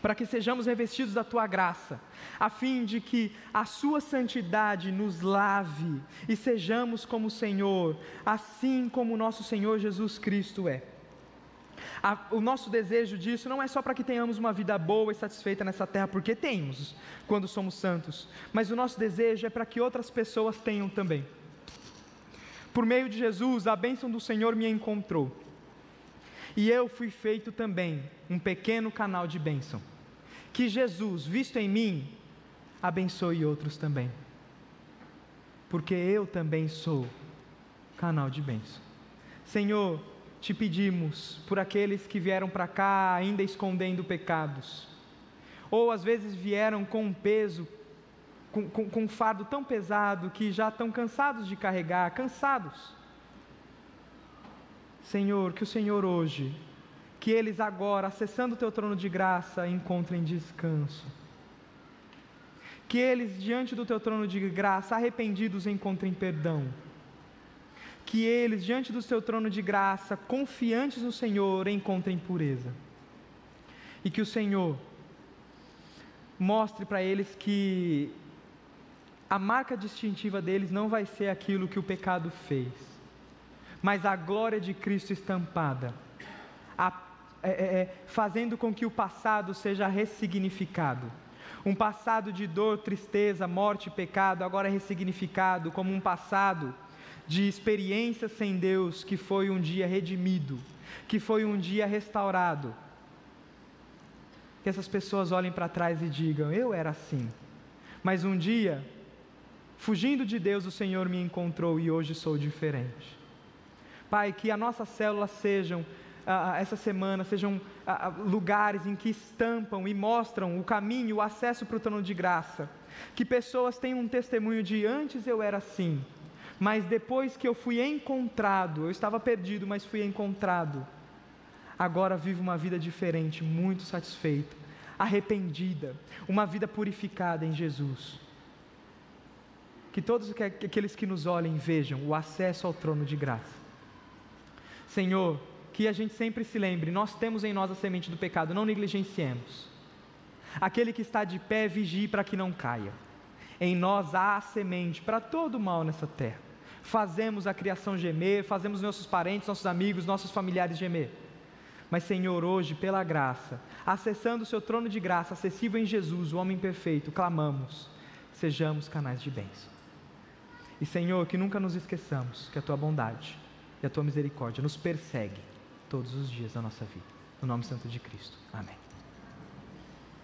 para que sejamos revestidos da tua graça, a fim de que a sua santidade nos lave e sejamos como o Senhor, assim como o nosso Senhor Jesus Cristo é. A, o nosso desejo disso não é só para que tenhamos uma vida boa e satisfeita nessa terra, porque temos quando somos santos, mas o nosso desejo é para que outras pessoas tenham também. Por meio de Jesus, a bênção do Senhor me encontrou, e eu fui feito também um pequeno canal de bênção que Jesus, visto em mim, abençoe outros também. Porque eu também sou canal de bênção. Senhor, te pedimos por aqueles que vieram para cá ainda escondendo pecados, ou às vezes vieram com um peso, com, com, com um fardo tão pesado que já estão cansados de carregar, cansados. Senhor, que o Senhor hoje que eles agora, acessando o teu trono de graça, encontrem descanso. Que eles, diante do teu trono de graça, arrependidos, encontrem perdão. Que eles, diante do teu trono de graça, confiantes no Senhor, encontrem pureza. E que o Senhor mostre para eles que a marca distintiva deles não vai ser aquilo que o pecado fez, mas a glória de Cristo estampada, a é, é, é, fazendo com que o passado seja ressignificado. Um passado de dor, tristeza, morte pecado agora é ressignificado como um passado de experiência sem Deus que foi um dia redimido, que foi um dia restaurado. Que essas pessoas olhem para trás e digam: Eu era assim, mas um dia, fugindo de Deus, o Senhor me encontrou e hoje sou diferente. Pai, que as nossas células sejam essa semana sejam lugares em que estampam e mostram o caminho, o acesso para o trono de graça. Que pessoas tenham um testemunho de antes eu era assim, mas depois que eu fui encontrado, eu estava perdido, mas fui encontrado. Agora vivo uma vida diferente, muito satisfeita, arrependida, uma vida purificada em Jesus. Que todos aqueles que nos olhem vejam o acesso ao trono de graça. Senhor, que a gente sempre se lembre: nós temos em nós a semente do pecado, não negligenciemos. Aquele que está de pé, vigie para que não caia. Em nós há semente para todo mal nessa terra. Fazemos a criação gemer, fazemos nossos parentes, nossos amigos, nossos familiares gemer. Mas, Senhor, hoje, pela graça, acessando o seu trono de graça, acessível em Jesus, o homem perfeito, clamamos: sejamos canais de bênção. E, Senhor, que nunca nos esqueçamos que a tua bondade e a tua misericórdia nos persegue todos os dias da nossa vida. No nome santo de Cristo. Amém.